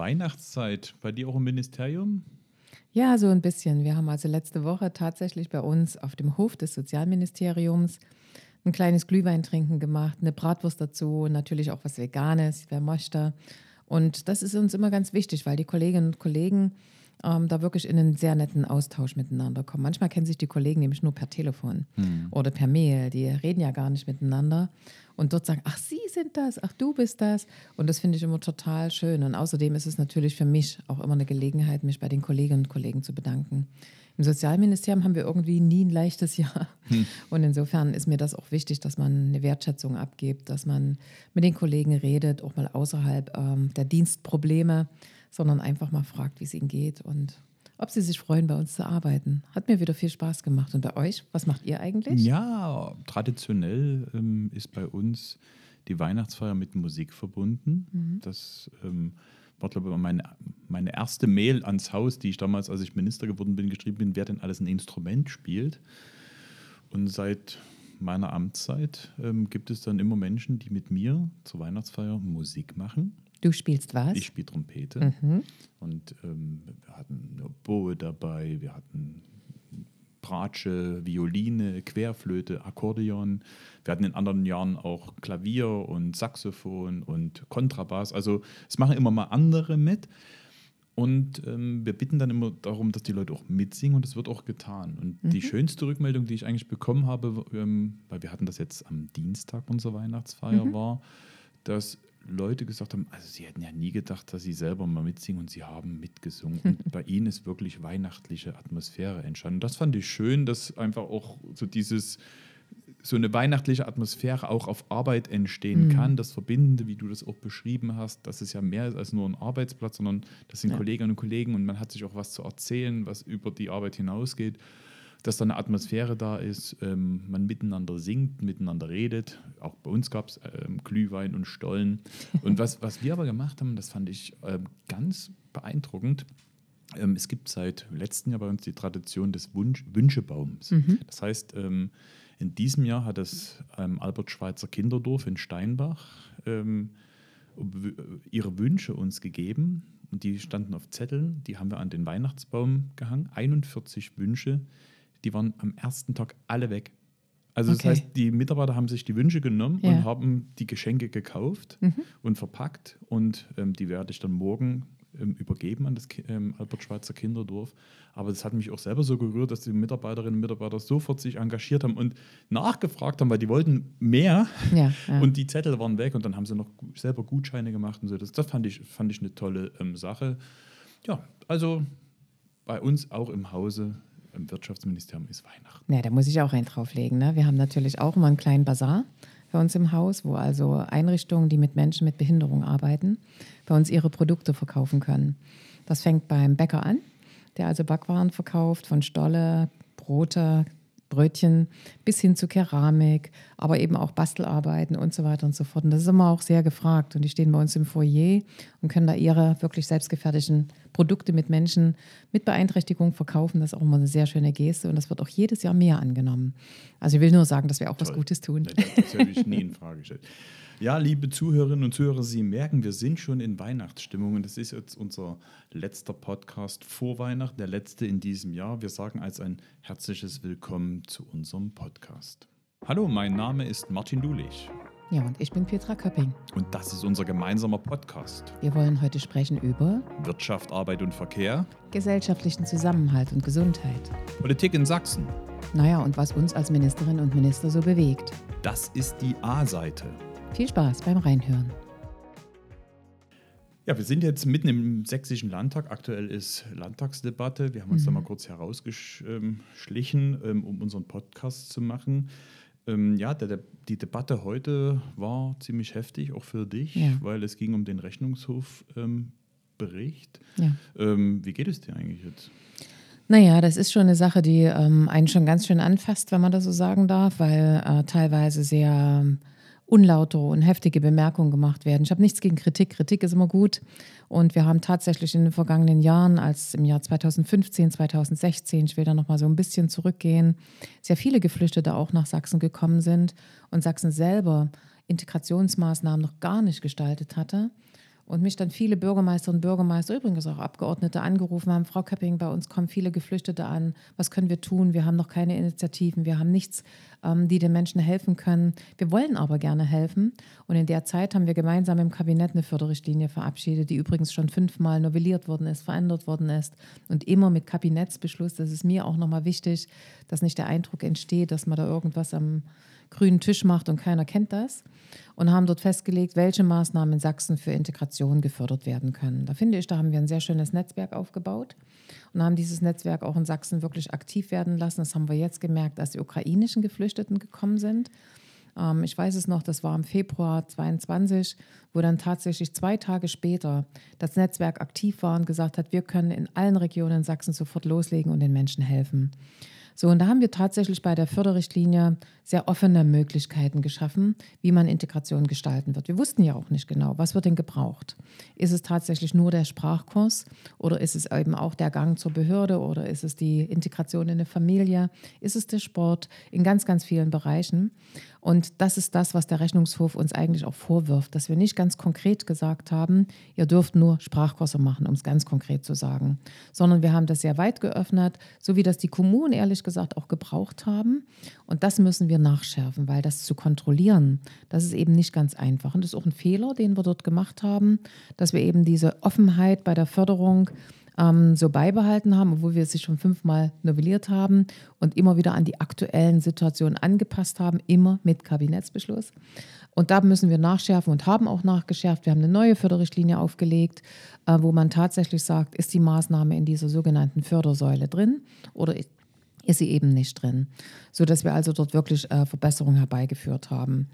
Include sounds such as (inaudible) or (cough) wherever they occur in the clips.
Weihnachtszeit. Bei dir auch im Ministerium? Ja, so ein bisschen. Wir haben also letzte Woche tatsächlich bei uns auf dem Hof des Sozialministeriums ein kleines Glühweintrinken gemacht, eine Bratwurst dazu, natürlich auch was Veganes, wer möchte. Und das ist uns immer ganz wichtig, weil die Kolleginnen und Kollegen ähm, da wirklich in einen sehr netten Austausch miteinander kommen. Manchmal kennen sich die Kollegen nämlich nur per Telefon mhm. oder per Mail. Die reden ja gar nicht miteinander. Und dort sagen, ach, Sie sind das, ach, du bist das. Und das finde ich immer total schön. Und außerdem ist es natürlich für mich auch immer eine Gelegenheit, mich bei den Kolleginnen und Kollegen zu bedanken. Im Sozialministerium haben wir irgendwie nie ein leichtes (laughs) Jahr. Hm. Und insofern ist mir das auch wichtig, dass man eine Wertschätzung abgibt, dass man mit den Kollegen redet, auch mal außerhalb ähm, der Dienstprobleme sondern einfach mal fragt, wie es ihnen geht und ob sie sich freuen, bei uns zu arbeiten. Hat mir wieder viel Spaß gemacht. Und bei euch, was macht ihr eigentlich? Ja, traditionell ähm, ist bei uns die Weihnachtsfeier mit Musik verbunden. Mhm. Das ähm, war, glaube ich, meine, meine erste Mail ans Haus, die ich damals, als ich Minister geworden bin, geschrieben bin, wer denn alles ein Instrument spielt. Und seit meiner Amtszeit ähm, gibt es dann immer Menschen, die mit mir zur Weihnachtsfeier Musik machen. Du spielst was? Ich spiele Trompete. Mhm. Und ähm, wir hatten eine Boe dabei, wir hatten Bratsche, Violine, Querflöte, Akkordeon. Wir hatten in anderen Jahren auch Klavier und Saxophon und Kontrabass. Also es machen immer mal andere mit. Und ähm, wir bitten dann immer darum, dass die Leute auch mitsingen und es wird auch getan. Und mhm. die schönste Rückmeldung, die ich eigentlich bekommen habe, ähm, weil wir hatten das jetzt am Dienstag unserer Weihnachtsfeier, mhm. war, dass Leute gesagt haben, also sie hätten ja nie gedacht, dass sie selber mal mitsingen und sie haben mitgesungen. Und (laughs) bei ihnen ist wirklich weihnachtliche Atmosphäre entstanden. Das fand ich schön, dass einfach auch so dieses so eine weihnachtliche Atmosphäre auch auf Arbeit entstehen mhm. kann. Das Verbindende, wie du das auch beschrieben hast, dass es ja mehr ist als nur ein Arbeitsplatz, sondern das sind ja. Kolleginnen und Kollegen und man hat sich auch was zu erzählen, was über die Arbeit hinausgeht dass da eine Atmosphäre da ist, ähm, man miteinander singt, miteinander redet. Auch bei uns gab es ähm, Glühwein und Stollen. Und was, was wir aber gemacht haben, das fand ich ähm, ganz beeindruckend. Ähm, es gibt seit letztem Jahr bei uns die Tradition des Wunsch Wünschebaums. Mhm. Das heißt, ähm, in diesem Jahr hat das ähm, Albert Schweitzer Kinderdorf in Steinbach ihre Wünsche uns gegeben. Und die standen auf Zetteln, die haben wir an den Weihnachtsbaum gehangen. 41 Wünsche, die waren am ersten Tag alle weg. Also okay. das heißt, die Mitarbeiter haben sich die Wünsche genommen ja. und haben die Geschenke gekauft mhm. und verpackt und ähm, die werde ich dann morgen ähm, übergeben an das ähm, Albert Schweitzer Kinderdorf. Aber das hat mich auch selber so gerührt, dass die Mitarbeiterinnen und Mitarbeiter sofort sich engagiert haben und nachgefragt haben, weil die wollten mehr ja, ja. und die Zettel waren weg und dann haben sie noch selber Gutscheine gemacht und so. Das, das fand, ich, fand ich eine tolle ähm, Sache. Ja, also bei uns auch im Hause im Wirtschaftsministerium ist Weihnachten. Ja, da muss ich auch einen drauflegen. Ne? Wir haben natürlich auch immer einen kleinen Bazar bei uns im Haus, wo also Einrichtungen, die mit Menschen mit Behinderung arbeiten, bei uns ihre Produkte verkaufen können. Das fängt beim Bäcker an, der also Backwaren verkauft, von Stolle, Brote, Brötchen bis hin zu Keramik, aber eben auch Bastelarbeiten und so weiter und so fort. Und das ist immer auch sehr gefragt. Und die stehen bei uns im Foyer und können da ihre wirklich selbstgefertigten Produkte mit Menschen mit Beeinträchtigung verkaufen. Das ist auch immer eine sehr schöne Geste und das wird auch jedes Jahr mehr angenommen. Also ich will nur sagen, dass wir auch Toll. was Gutes tun. Das habe ich nie in Frage gestellt. Ja, liebe Zuhörerinnen und Zuhörer, Sie merken, wir sind schon in Weihnachtsstimmung und das ist jetzt unser letzter Podcast vor Weihnachten, der letzte in diesem Jahr. Wir sagen als ein herzliches Willkommen zu unserem Podcast. Hallo, mein Name ist Martin Dulich. Ja, und ich bin Petra Köpping. Und das ist unser gemeinsamer Podcast. Wir wollen heute sprechen über Wirtschaft, Arbeit und Verkehr, gesellschaftlichen Zusammenhalt und Gesundheit, Politik in Sachsen. Naja, und was uns als Ministerinnen und Minister so bewegt. Das ist die A-Seite. Viel Spaß beim Reinhören. Ja, wir sind jetzt mitten im sächsischen Landtag. Aktuell ist Landtagsdebatte. Wir haben uns mhm. da mal kurz herausgeschlichen, ähm, um unseren Podcast zu machen. Ähm, ja, die Debatte heute war ziemlich heftig, auch für dich, ja. weil es ging um den Rechnungshofbericht. Ähm, ja. wie geht es dir eigentlich jetzt? Naja, das ist schon eine Sache, die ähm, einen schon ganz schön anfasst, wenn man das so sagen darf, weil äh, teilweise sehr unlautere und heftige Bemerkungen gemacht werden. Ich habe nichts gegen Kritik. Kritik ist immer gut. Und wir haben tatsächlich in den vergangenen Jahren, als im Jahr 2015, 2016, ich will da noch mal so ein bisschen zurückgehen, sehr viele Geflüchtete auch nach Sachsen gekommen sind und Sachsen selber Integrationsmaßnahmen noch gar nicht gestaltet hatte und mich dann viele Bürgermeister und Bürgermeister, übrigens auch Abgeordnete angerufen haben, Frau Köpping, bei uns kommen viele Geflüchtete an, was können wir tun? Wir haben noch keine Initiativen, wir haben nichts, ähm, die den Menschen helfen können. Wir wollen aber gerne helfen. Und in der Zeit haben wir gemeinsam im Kabinett eine Förderrichtlinie verabschiedet, die übrigens schon fünfmal novelliert worden ist, verändert worden ist und immer mit Kabinettsbeschluss. Das ist mir auch nochmal wichtig, dass nicht der Eindruck entsteht, dass man da irgendwas am grünen Tisch macht und keiner kennt das und haben dort festgelegt, welche Maßnahmen in Sachsen für Integration gefördert werden können. Da finde ich, da haben wir ein sehr schönes Netzwerk aufgebaut und haben dieses Netzwerk auch in Sachsen wirklich aktiv werden lassen. Das haben wir jetzt gemerkt, als die ukrainischen Geflüchteten gekommen sind. Ähm, ich weiß es noch, das war im Februar 22, wo dann tatsächlich zwei Tage später das Netzwerk aktiv war und gesagt hat, wir können in allen Regionen Sachsen sofort loslegen und den Menschen helfen. So, und da haben wir tatsächlich bei der Förderrichtlinie sehr offene Möglichkeiten geschaffen, wie man Integration gestalten wird. Wir wussten ja auch nicht genau, was wird denn gebraucht. Ist es tatsächlich nur der Sprachkurs oder ist es eben auch der Gang zur Behörde oder ist es die Integration in eine Familie? Ist es der Sport in ganz, ganz vielen Bereichen? Und das ist das, was der Rechnungshof uns eigentlich auch vorwirft, dass wir nicht ganz konkret gesagt haben, ihr dürft nur Sprachkurse machen, um es ganz konkret zu sagen, sondern wir haben das sehr weit geöffnet, so wie das die Kommunen ehrlich gesagt auch gebraucht haben. Und das müssen wir nachschärfen, weil das zu kontrollieren, das ist eben nicht ganz einfach. Und das ist auch ein Fehler, den wir dort gemacht haben, dass wir eben diese Offenheit bei der Förderung ähm, so beibehalten haben, obwohl wir sie schon fünfmal novelliert haben und immer wieder an die aktuellen Situationen angepasst haben, immer mit Kabinettsbeschluss. Und da müssen wir nachschärfen und haben auch nachgeschärft. Wir haben eine neue Förderrichtlinie aufgelegt, äh, wo man tatsächlich sagt, ist die Maßnahme in dieser sogenannten Fördersäule drin oder ist sie eben nicht drin, sodass wir also dort wirklich äh, Verbesserungen herbeigeführt haben.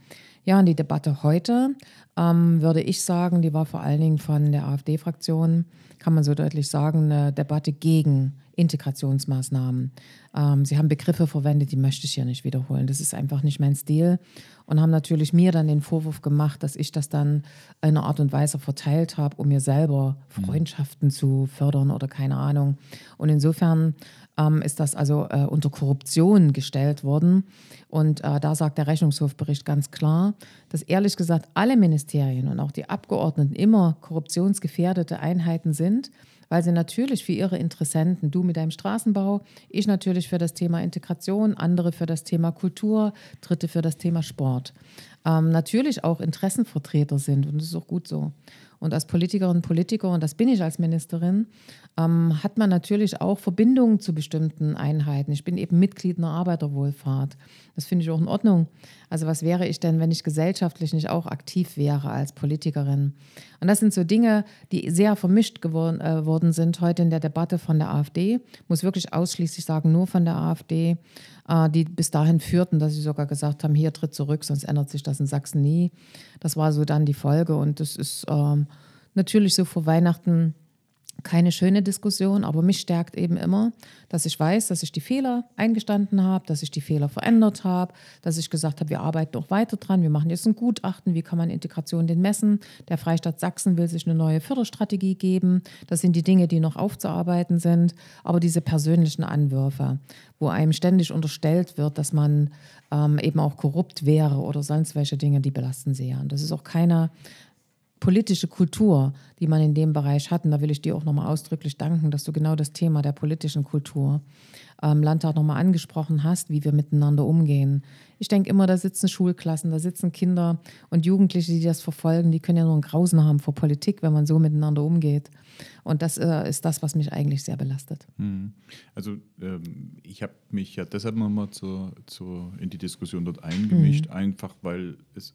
Ja, und die Debatte heute, ähm, würde ich sagen, die war vor allen Dingen von der AfD-Fraktion, kann man so deutlich sagen, eine Debatte gegen Integrationsmaßnahmen. Ähm, sie haben Begriffe verwendet, die möchte ich hier nicht wiederholen. Das ist einfach nicht mein Stil. Und haben natürlich mir dann den Vorwurf gemacht, dass ich das dann in einer Art und Weise verteilt habe, um mir selber mhm. Freundschaften zu fördern oder keine Ahnung. Und insofern ähm, ist das also äh, unter Korruption gestellt worden. Und äh, da sagt der Rechnungshofbericht ganz klar, dass ehrlich gesagt alle Ministerien und auch die Abgeordneten immer korruptionsgefährdete Einheiten sind, weil sie natürlich für ihre Interessenten, du mit deinem Straßenbau, ich natürlich für das Thema Integration, andere für das Thema Kultur, Dritte für das Thema Sport, ähm, natürlich auch Interessenvertreter sind. Und das ist auch gut so. Und als Politikerin Politiker, und das bin ich als Ministerin, ähm, hat man natürlich auch Verbindungen zu bestimmten Einheiten. Ich bin eben Mitglied einer Arbeiterwohlfahrt. Das finde ich auch in Ordnung. Also was wäre ich denn, wenn ich gesellschaftlich nicht auch aktiv wäre als Politikerin? Und das sind so Dinge, die sehr vermischt geworden äh, worden sind heute in der Debatte von der AfD. Ich muss wirklich ausschließlich sagen, nur von der AfD, die bis dahin führten, dass sie sogar gesagt haben, hier tritt zurück, sonst ändert sich das in Sachsen nie. Das war so dann die Folge und das ist ähm, natürlich so vor Weihnachten keine schöne Diskussion, aber mich stärkt eben immer, dass ich weiß, dass ich die Fehler eingestanden habe, dass ich die Fehler verändert habe, dass ich gesagt habe, wir arbeiten noch weiter dran, wir machen jetzt ein Gutachten, wie kann man Integration denn messen. Der Freistaat Sachsen will sich eine neue Förderstrategie geben. Das sind die Dinge, die noch aufzuarbeiten sind. Aber diese persönlichen Anwürfe, wo einem ständig unterstellt wird, dass man ähm, eben auch korrupt wäre oder sonst welche Dinge, die belasten sehr. Und das ist auch keine politische Kultur, die man in dem Bereich hat. Und da will ich dir auch nochmal ausdrücklich danken, dass du genau das Thema der politischen Kultur ähm, Landtag nochmal angesprochen hast, wie wir miteinander umgehen. Ich denke immer, da sitzen Schulklassen, da sitzen Kinder und Jugendliche, die das verfolgen, die können ja nur ein Grausen haben vor Politik, wenn man so miteinander umgeht. Und das äh, ist das, was mich eigentlich sehr belastet. Hm. Also ähm, ich habe mich ja deshalb nochmal zur, zur, in die Diskussion dort eingemischt, mhm. einfach weil es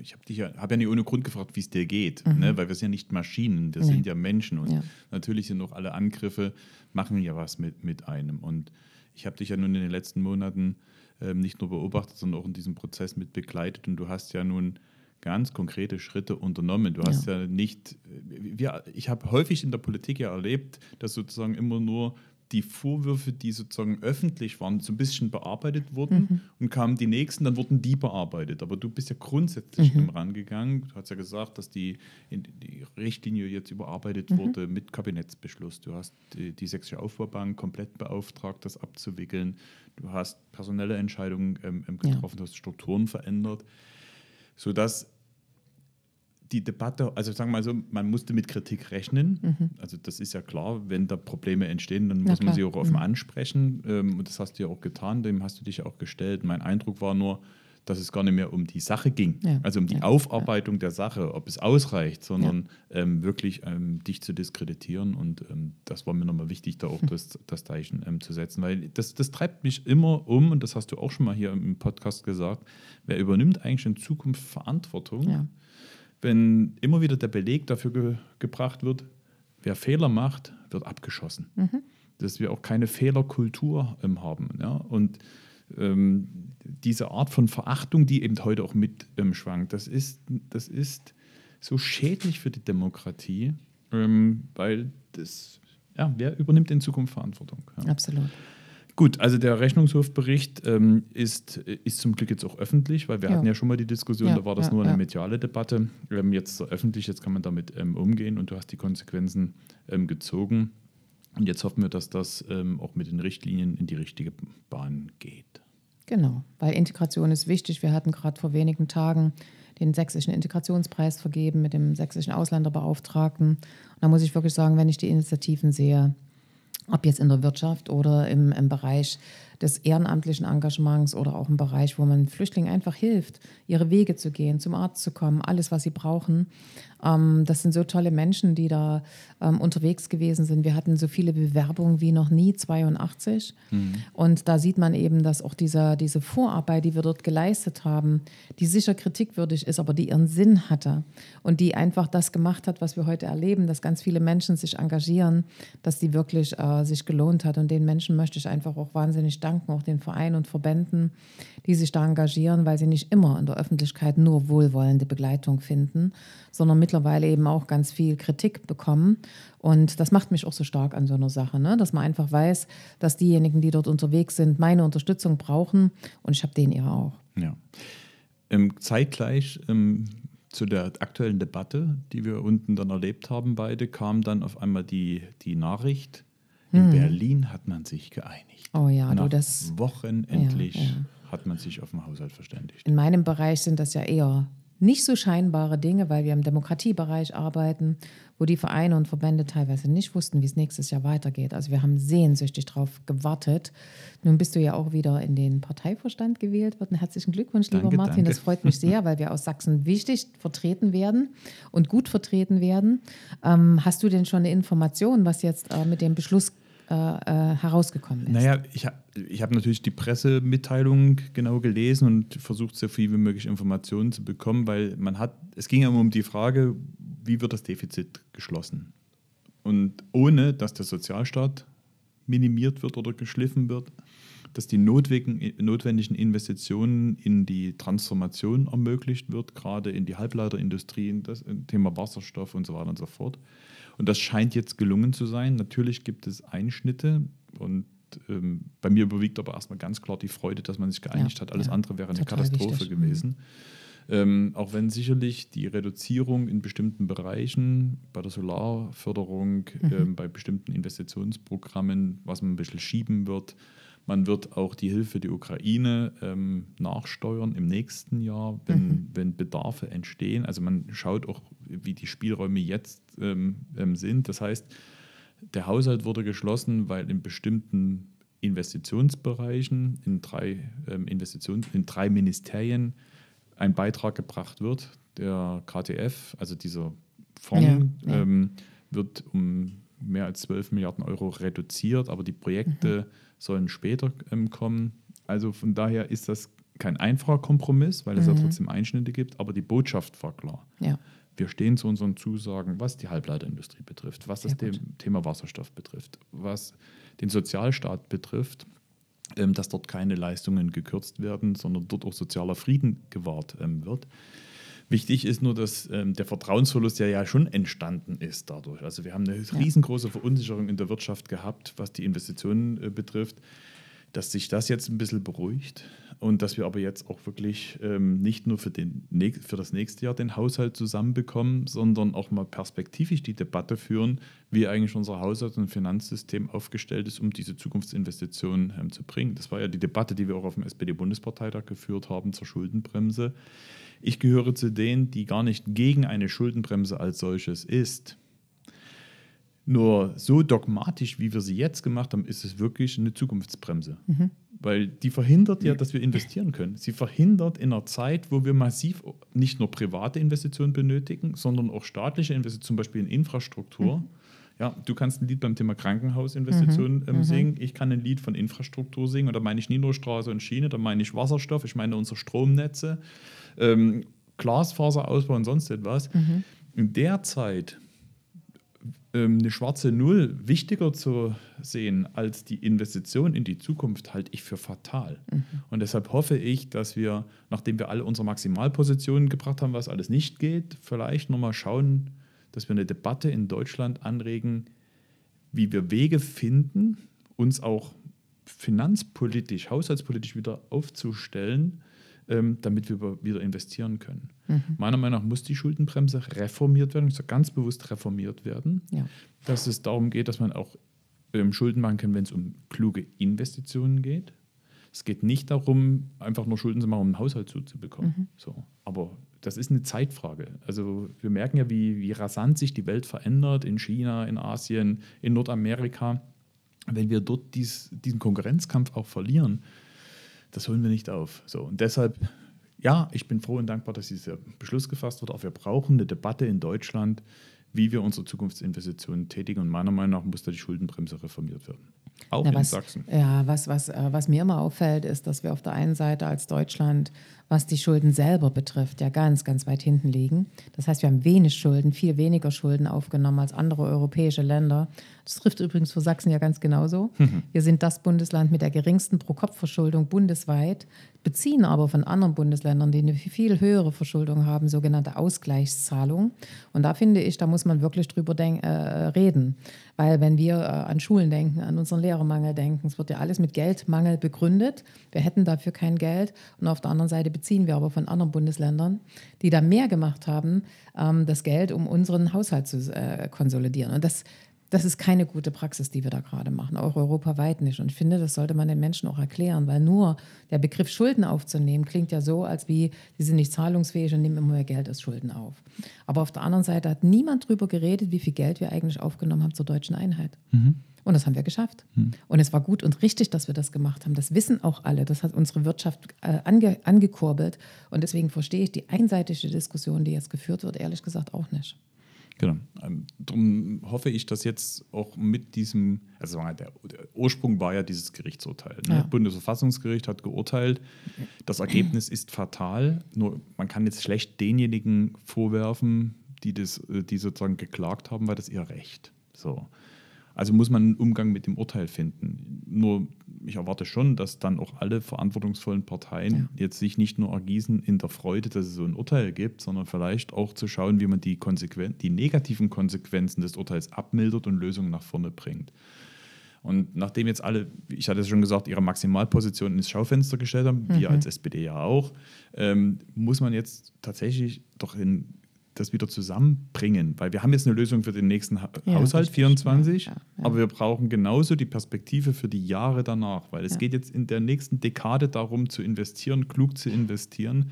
ich habe dich ja, hab ja nicht ohne Grund gefragt, wie es dir geht, mhm. ne? weil wir sind ja nicht Maschinen, das nee. sind ja Menschen und ja. natürlich sind auch alle Angriffe, machen ja was mit, mit einem. Und ich habe dich ja nun in den letzten Monaten ähm, nicht nur beobachtet, sondern auch in diesem Prozess mit begleitet und du hast ja nun ganz konkrete Schritte unternommen. Du hast ja, ja nicht, wir, ich habe häufig in der Politik ja erlebt, dass sozusagen immer nur die Vorwürfe, die sozusagen öffentlich waren, so ein bisschen bearbeitet wurden mhm. und kamen die nächsten, dann wurden die bearbeitet. Aber du bist ja grundsätzlich mhm. rangegangen. Du hast ja gesagt, dass die, die Richtlinie jetzt überarbeitet mhm. wurde mit Kabinettsbeschluss. Du hast die, die Sächsische Aufbaubank komplett beauftragt, das abzuwickeln. Du hast personelle Entscheidungen ähm, ähm getroffen, ja. du hast Strukturen verändert, sodass die Debatte, also sagen wir mal so, man musste mit Kritik rechnen. Mhm. Also das ist ja klar, wenn da Probleme entstehen, dann muss man sie auch offen mhm. ansprechen. Ähm, und das hast du ja auch getan, dem hast du dich auch gestellt. Mein Eindruck war nur, dass es gar nicht mehr um die Sache ging, ja. also um die ja. Aufarbeitung ja. der Sache, ob es ausreicht, sondern ähm, wirklich ähm, dich zu diskreditieren. Und ähm, das war mir nochmal wichtig, da auch hm. das, das Zeichen ähm, zu setzen, weil das, das treibt mich immer um, und das hast du auch schon mal hier im Podcast gesagt, wer übernimmt eigentlich in Zukunft Verantwortung, wenn immer wieder der Beleg dafür ge gebracht wird, wer Fehler macht, wird abgeschossen. Mhm. Dass wir auch keine Fehlerkultur ähm, haben. Ja? Und ähm, diese Art von Verachtung, die eben heute auch mit ähm, schwankt, das ist, das ist so schädlich für die Demokratie, ähm, weil das, ja, wer übernimmt in Zukunft Verantwortung? Ja. Absolut. Gut, also der Rechnungshofbericht ähm, ist, ist zum Glück jetzt auch öffentlich, weil wir ja. hatten ja schon mal die Diskussion, ja, da war das ja, nur eine mediale Debatte. Ähm, jetzt so öffentlich, jetzt kann man damit ähm, umgehen und du hast die Konsequenzen ähm, gezogen. Und jetzt hoffen wir, dass das ähm, auch mit den Richtlinien in die richtige Bahn geht. Genau, weil Integration ist wichtig. Wir hatten gerade vor wenigen Tagen den sächsischen Integrationspreis vergeben mit dem sächsischen Ausländerbeauftragten. Und da muss ich wirklich sagen, wenn ich die Initiativen sehe, ob jetzt in der Wirtschaft oder im, im Bereich des ehrenamtlichen Engagements oder auch im Bereich, wo man Flüchtlingen einfach hilft, ihre Wege zu gehen, zum Arzt zu kommen, alles, was sie brauchen. Ähm, das sind so tolle Menschen, die da ähm, unterwegs gewesen sind. Wir hatten so viele Bewerbungen wie noch nie, 82. Mhm. Und da sieht man eben, dass auch dieser, diese Vorarbeit, die wir dort geleistet haben, die sicher kritikwürdig ist, aber die ihren Sinn hatte und die einfach das gemacht hat, was wir heute erleben, dass ganz viele Menschen sich engagieren, dass die wirklich äh, sich gelohnt hat. Und den Menschen möchte ich einfach auch wahnsinnig danken, auch den Vereinen und Verbänden, die sich da engagieren, weil sie nicht immer in der Öffentlichkeit nur wohlwollende Begleitung finden, sondern mittlerweile eben auch ganz viel Kritik bekommen. Und das macht mich auch so stark an so einer Sache, ne? dass man einfach weiß, dass diejenigen, die dort unterwegs sind, meine Unterstützung brauchen und ich habe den ihre auch. Ja. Ähm, zeitgleich ähm, zu der aktuellen Debatte, die wir unten dann erlebt haben, beide, kam dann auf einmal die, die Nachricht, in hm. Berlin hat man sich geeinigt. Oh ja, Nach du das. Wochen endlich ja, ja. hat man sich auf den Haushalt verständigt. In meinem Bereich sind das ja eher nicht so scheinbare Dinge, weil wir im Demokratiebereich arbeiten, wo die Vereine und Verbände teilweise nicht wussten, wie es nächstes Jahr weitergeht. Also wir haben sehnsüchtig darauf gewartet. Nun bist du ja auch wieder in den Parteivorstand gewählt worden. Herzlichen Glückwunsch, lieber danke, Martin. Danke. Das freut mich sehr, weil wir aus Sachsen wichtig vertreten werden und gut vertreten werden. Ähm, hast du denn schon eine Information, was jetzt äh, mit dem Beschluss äh, äh, herausgekommen ist? Naja, ich, ich habe natürlich die Pressemitteilung genau gelesen und versucht, so viel wie möglich Informationen zu bekommen, weil man hat, es ging ja immer um die Frage, wie wird das Defizit geschlossen? Und ohne, dass der Sozialstaat minimiert wird oder geschliffen wird, dass die notwendigen Investitionen in die Transformation ermöglicht wird, gerade in die Halbleiterindustrie, das Thema Wasserstoff und so weiter und so fort. Und das scheint jetzt gelungen zu sein. Natürlich gibt es Einschnitte und ähm, bei mir überwiegt aber erstmal ganz klar die Freude, dass man sich geeinigt ja, hat. Alles ja, andere wäre eine Katastrophe wichtig. gewesen. Mhm. Ähm, auch wenn sicherlich die Reduzierung in bestimmten Bereichen, bei der Solarförderung, mhm. ähm, bei bestimmten Investitionsprogrammen, was man ein bisschen schieben wird, man wird auch die Hilfe der Ukraine ähm, nachsteuern im nächsten Jahr, wenn, mhm. wenn Bedarfe entstehen. Also man schaut auch, wie die Spielräume jetzt ähm, ähm, sind. Das heißt, der Haushalt wurde geschlossen, weil in bestimmten Investitionsbereichen, in drei, ähm, Investitions in drei Ministerien, ein Beitrag gebracht wird. Der KTF, also dieser Fonds, ja, ja. Ähm, wird um mehr als 12 Milliarden Euro reduziert, aber die Projekte mhm sollen später ähm, kommen. Also von daher ist das kein einfacher Kompromiss, weil es mhm. ja trotzdem Einschnitte gibt, aber die Botschaft war klar. Ja. Wir stehen zu unseren Zusagen, was die Halbleiterindustrie betrifft, was das. Thema Wasserstoff betrifft, was den Sozialstaat betrifft, ähm, dass dort keine Leistungen gekürzt werden, sondern dort auch sozialer Frieden gewahrt ähm, wird. Wichtig ist nur, dass ähm, der Vertrauensverlust ja, ja schon entstanden ist dadurch. Also wir haben eine riesengroße Verunsicherung in der Wirtschaft gehabt, was die Investitionen äh, betrifft, dass sich das jetzt ein bisschen beruhigt und dass wir aber jetzt auch wirklich ähm, nicht nur für, den, für das nächste Jahr den Haushalt zusammenbekommen, sondern auch mal perspektivisch die Debatte führen, wie eigentlich unser Haushalt- und Finanzsystem aufgestellt ist, um diese Zukunftsinvestitionen ähm, zu bringen. Das war ja die Debatte, die wir auch auf dem SPD-Bundesparteitag geführt haben zur Schuldenbremse Ich gehöre zu denen, die gar nicht gegen eine Schuldenbremse als solches ist. Nur so dogmatisch, wie wir sie jetzt gemacht haben, ist es wirklich eine Zukunftsbremse. Mhm. Weil die verhindert ja, dass wir investieren können. Sie verhindert in einer Zeit, wo wir massiv nicht nur private Investitionen benötigen, sondern auch staatliche Investitionen, zum Beispiel in Infrastruktur. Mhm. Ja, du kannst ein Lied beim Thema Krankenhausinvestitionen mhm. ähm, mhm. singen. Ich kann ein Lied von Infrastruktur singen. Und da meine ich nicht nur Straße und Schiene, da meine ich Wasserstoff, ich meine unsere Stromnetze, ähm, Glasfaserausbau und sonst etwas. Mhm. In der Zeit ähm, eine schwarze Null wichtiger zu sehen als die Investition in die Zukunft, halte ich für fatal. Mhm. Und deshalb hoffe ich, dass wir, nachdem wir alle unsere Maximalpositionen gebracht haben, was alles nicht geht, vielleicht nochmal schauen, dass wir eine Debatte in Deutschland anregen, wie wir Wege finden, uns auch finanzpolitisch, haushaltspolitisch wieder aufzustellen, ähm, damit wir wieder investieren können. Mhm. Meiner Meinung nach muss die Schuldenbremse reformiert werden, ich sage ganz bewusst reformiert werden, ja. dass es darum geht, dass man auch ähm, Schulden machen kann, wenn es um kluge Investitionen geht. Es geht nicht darum, einfach nur Schulden zu machen, um einen Haushalt zuzubekommen. Mhm. So. Aber das ist eine Zeitfrage. Also wir merken ja, wie, wie rasant sich die Welt verändert in China, in Asien, in Nordamerika. Wenn wir dort dies, diesen Konkurrenzkampf auch verlieren, das holen wir nicht auf. So, und deshalb, ja, ich bin froh und dankbar, dass dieser Beschluss gefasst wird. Auch wir brauchen eine Debatte in Deutschland, wie wir unsere Zukunftsinvestitionen tätigen. Und meiner Meinung nach muss da die Schuldenbremse reformiert werden. Auch ja, in was, Sachsen. Ja, was, was, äh, was mir immer auffällt, ist, dass wir auf der einen Seite als Deutschland, was die Schulden selber betrifft, ja ganz, ganz weit hinten liegen. Das heißt, wir haben wenig Schulden, viel weniger Schulden aufgenommen als andere europäische Länder. Das trifft übrigens für Sachsen ja ganz genauso. Mhm. Wir sind das Bundesland mit der geringsten Pro-Kopf-Verschuldung bundesweit, beziehen aber von anderen Bundesländern, die eine viel höhere Verschuldung haben, sogenannte Ausgleichszahlungen. Und da finde ich, da muss man wirklich drüber äh, reden. Weil wenn wir äh, an Schulen denken, an unseren Lehrermangel denken, es wird ja alles mit Geldmangel begründet. Wir hätten dafür kein Geld. Und auf der anderen Seite beziehen wir aber von anderen Bundesländern, die da mehr gemacht haben, ähm, das Geld, um unseren Haushalt zu äh, konsolidieren. Und das das ist keine gute Praxis, die wir da gerade machen, auch europaweit nicht. Und ich finde, das sollte man den Menschen auch erklären, weil nur der Begriff Schulden aufzunehmen klingt ja so, als wie sie sind nicht zahlungsfähig und nehmen immer mehr Geld als Schulden auf. Aber auf der anderen Seite hat niemand darüber geredet, wie viel Geld wir eigentlich aufgenommen haben zur deutschen Einheit. Mhm. Und das haben wir geschafft. Mhm. Und es war gut und richtig, dass wir das gemacht haben. Das wissen auch alle. Das hat unsere Wirtschaft äh, ange, angekurbelt. Und deswegen verstehe ich die einseitige Diskussion, die jetzt geführt wird, ehrlich gesagt auch nicht. Genau. Ähm, darum hoffe ich, dass jetzt auch mit diesem, also der, der Ursprung war ja dieses Gerichtsurteil. Ne? Ja. Bundesverfassungsgericht hat geurteilt, das Ergebnis ist fatal. Nur man kann jetzt schlecht denjenigen vorwerfen, die, das, äh, die sozusagen geklagt haben, weil das ihr Recht. So. Also muss man einen Umgang mit dem Urteil finden. Nur ich erwarte schon, dass dann auch alle verantwortungsvollen Parteien ja. jetzt sich nicht nur ergießen in der Freude, dass es so ein Urteil gibt, sondern vielleicht auch zu schauen, wie man die, Konsequen die negativen Konsequenzen des Urteils abmildert und Lösungen nach vorne bringt. Und nachdem jetzt alle, ich hatte es schon gesagt, ihre Maximalposition ins Schaufenster gestellt haben, mhm. wir als SPD ja auch, ähm, muss man jetzt tatsächlich doch in das wieder zusammenbringen, weil wir haben jetzt eine Lösung für den nächsten ha ja, Haushalt 24, ja, ja, aber wir brauchen genauso die Perspektive für die Jahre danach, weil es geht jetzt in der nächsten Dekade darum zu investieren, klug zu investieren,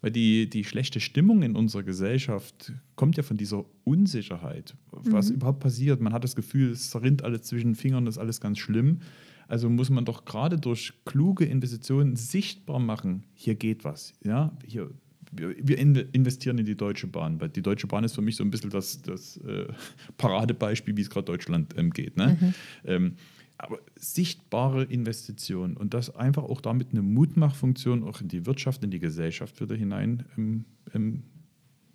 weil die, die schlechte Stimmung in unserer Gesellschaft kommt ja von dieser Unsicherheit, was mhm. überhaupt passiert. Man hat das Gefühl, es zerrinnt alles zwischen den Fingern, das ist alles ganz schlimm. Also muss man doch gerade durch kluge Investitionen sichtbar machen, hier geht was. Ja, hier wir, investieren in die Deutsche Bahn, weil die Deutsche Bahn ist für mich so ein bisschen das, das äh, Paradebeispiel, wie es gerade Deutschland ähm, geht. Ne? Mhm. Ähm, aber sichtbare Investitionen und das einfach auch damit eine Mutmachfunktion auch in die Wirtschaft, in die Gesellschaft wieder hinein ähm, ähm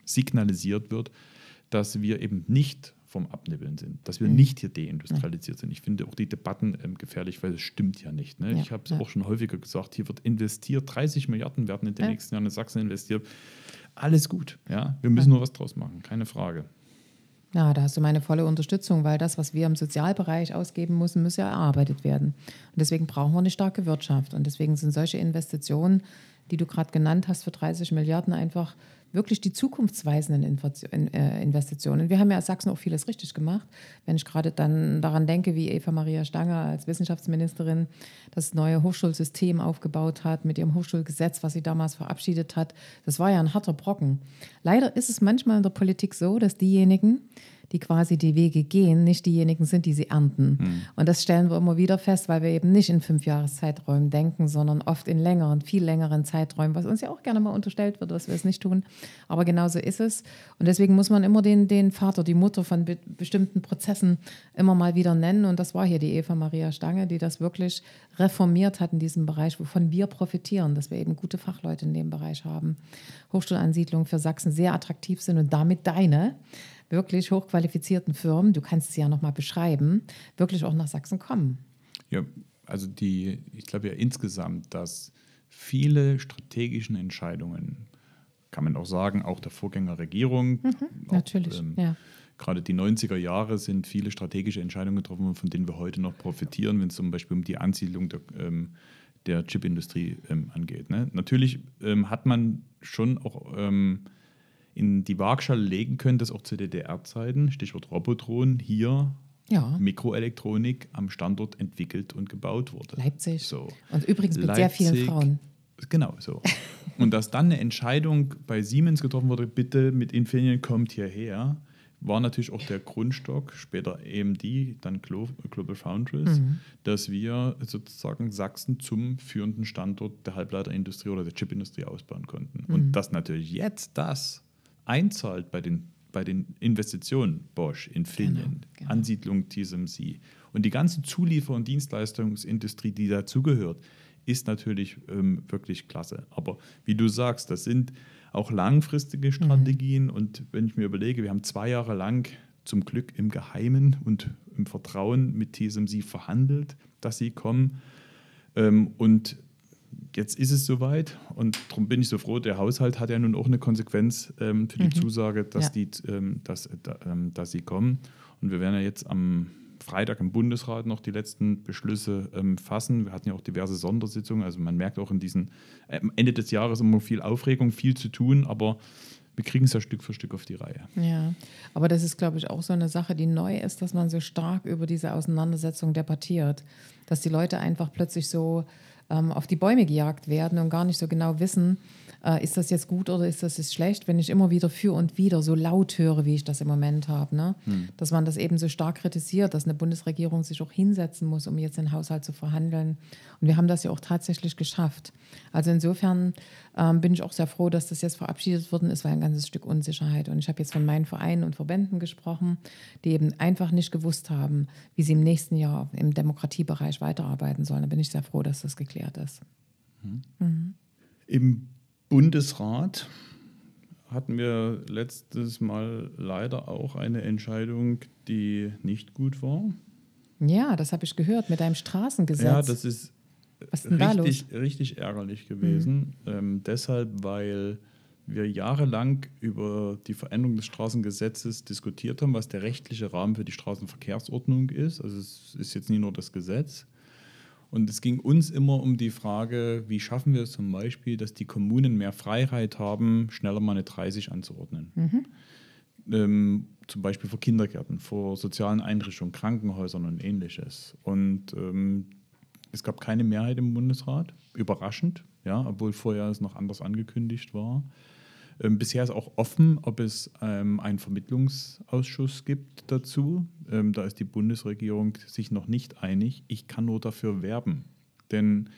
signalisiert wird, dass wir eben nicht vom Abnibbeln sind, dass wir mhm. nicht hier deindustrialisiert sind. Ich finde auch die Debatten ähm, gefährlich, weil es stimmt ja nicht. Ne? Ja, ich habe es ja. auch schon häufiger gesagt, hier wird investiert, 30 Milliarden werden in den ja. nächsten Jahren in Sachsen investiert. Alles gut, ja. Wir müssen nur was draus machen, keine Frage. Ja, da hast du meine volle Unterstützung, weil das, was wir im Sozialbereich ausgeben müssen, muss ja erarbeitet werden. Und deswegen brauchen wir eine starke Wirtschaft. Und deswegen sind solche Investitionen die du gerade genannt hast, für 30 Milliarden einfach wirklich die zukunftsweisenden äh, Investitionen. Wir haben ja als Sachsen auch vieles richtig gemacht. Wenn ich gerade dann daran denke, wie Eva Maria Stanger als Wissenschaftsministerin das neue Hochschulsystem aufgebaut hat mit ihrem Hochschulgesetz, was sie damals verabschiedet hat, das war ja ein harter Brocken. Leider ist es manchmal in der Politik so, dass diejenigen, die quasi die Wege gehen, nicht diejenigen sind, die sie ernten. Mhm. Und das stellen wir immer wieder fest, weil wir eben nicht in Fünfjahreszeiträumen denken, sondern oft in längeren, viel längeren Zeiträumen, was uns ja auch gerne mal unterstellt wird, dass wir es nicht tun. Aber genauso ist es. Und deswegen muss man immer den, den Vater, die Mutter von be bestimmten Prozessen immer mal wieder nennen. Und das war hier die Eva Maria Stange, die das wirklich reformiert hat in diesem Bereich, wovon wir profitieren, dass wir eben gute Fachleute in dem Bereich haben. Hochschulansiedlungen für Sachsen sehr attraktiv sind und damit deine wirklich hochqualifizierten Firmen, du kannst es ja nochmal beschreiben, wirklich auch nach Sachsen kommen. Ja, also die, ich glaube ja insgesamt, dass viele strategischen Entscheidungen, kann man auch sagen, auch der Vorgängerregierung, mhm, auch, natürlich, ähm, ja. Gerade die 90er Jahre sind viele strategische Entscheidungen getroffen, von denen wir heute noch profitieren, wenn es zum Beispiel um die Ansiedlung der, ähm, der Chipindustrie ähm, angeht. Ne? Natürlich ähm, hat man schon auch ähm, in die Waagschale legen können, dass auch zu DDR-Zeiten, Stichwort Robotron, hier ja. Mikroelektronik am Standort entwickelt und gebaut wurde. Leipzig. So. Und übrigens mit Leipzig, sehr vielen Frauen. Genau so. (laughs) und dass dann eine Entscheidung bei Siemens getroffen wurde, bitte mit Infineon kommt hierher, war natürlich auch der Grundstock, später AMD, dann Global Foundries, mhm. dass wir sozusagen Sachsen zum führenden Standort der Halbleiterindustrie oder der Chipindustrie ausbauen konnten. Mhm. Und dass natürlich jetzt das einzahlt bei den, bei den Investitionen Bosch, Infineon, genau, genau. Ansiedlung TSMC und die ganze Zuliefer- und Dienstleistungsindustrie, die dazugehört, ist natürlich ähm, wirklich klasse. Aber wie du sagst, das sind auch langfristige mhm. Strategien. Mhm. Und wenn ich mir überlege, wir haben zwei Jahre lang zum Glück im Geheimen und im Vertrauen mit TSMC verhandelt, dass sie kommen. Ähm, und jetzt ist es soweit und darum bin ich so froh. Der Haushalt hat ja nun auch eine Konsequenz ähm, für die mhm. Zusage, dass, ja. die, ähm, dass, äh, ähm, dass sie kommen. Und wir werden ja jetzt am Freitag im Bundesrat noch die letzten Beschlüsse ähm, fassen. Wir hatten ja auch diverse Sondersitzungen. Also man merkt auch in diesen äh, Ende des Jahres immer viel Aufregung, viel zu tun, aber wir kriegen es ja Stück für Stück auf die Reihe. Ja, aber das ist, glaube ich, auch so eine Sache, die neu ist, dass man so stark über diese Auseinandersetzung debattiert. Dass die Leute einfach plötzlich so ähm, auf die Bäume gejagt werden und gar nicht so genau wissen, äh, ist das jetzt gut oder ist das jetzt schlecht, wenn ich immer wieder für und wieder so laut höre, wie ich das im Moment habe. Ne? Hm. Dass man das eben so stark kritisiert, dass eine Bundesregierung sich auch hinsetzen muss, um jetzt den Haushalt zu verhandeln. Und wir haben das ja auch tatsächlich geschafft. Also insofern ähm, bin ich auch sehr froh, dass das jetzt verabschiedet worden ist, weil ein ganzes Stück Unsicherheit. Und ich habe jetzt von meinen Vereinen und Verbänden gesprochen, die eben einfach nicht gewusst haben, wie sie im nächsten Jahr im Demokratiebereich weiterarbeiten sollen. Da bin ich sehr froh, dass das geklärt ist. Mhm. Mhm. Im Bundesrat hatten wir letztes Mal leider auch eine Entscheidung, die nicht gut war. Ja, das habe ich gehört mit einem Straßengesetz. Ja, das ist richtig, richtig ärgerlich gewesen. Mhm. Ähm, deshalb, weil wir jahrelang über die Veränderung des Straßengesetzes diskutiert haben, was der rechtliche Rahmen für die Straßenverkehrsordnung ist. Also es ist jetzt nicht nur das Gesetz. Und es ging uns immer um die Frage, wie schaffen wir es zum Beispiel, dass die Kommunen mehr Freiheit haben, schneller mal eine 30 anzuordnen. Mhm. Ähm, zum Beispiel vor Kindergärten, vor sozialen Einrichtungen, Krankenhäusern und ähnliches. Und ähm, es gab keine Mehrheit im Bundesrat, überraschend, ja, obwohl vorher es noch anders angekündigt war. Ähm, bisher ist auch offen, ob es ähm, einen Vermittlungsausschuss gibt dazu. Ähm, da ist die Bundesregierung sich noch nicht einig. Ich kann nur dafür werben. Denn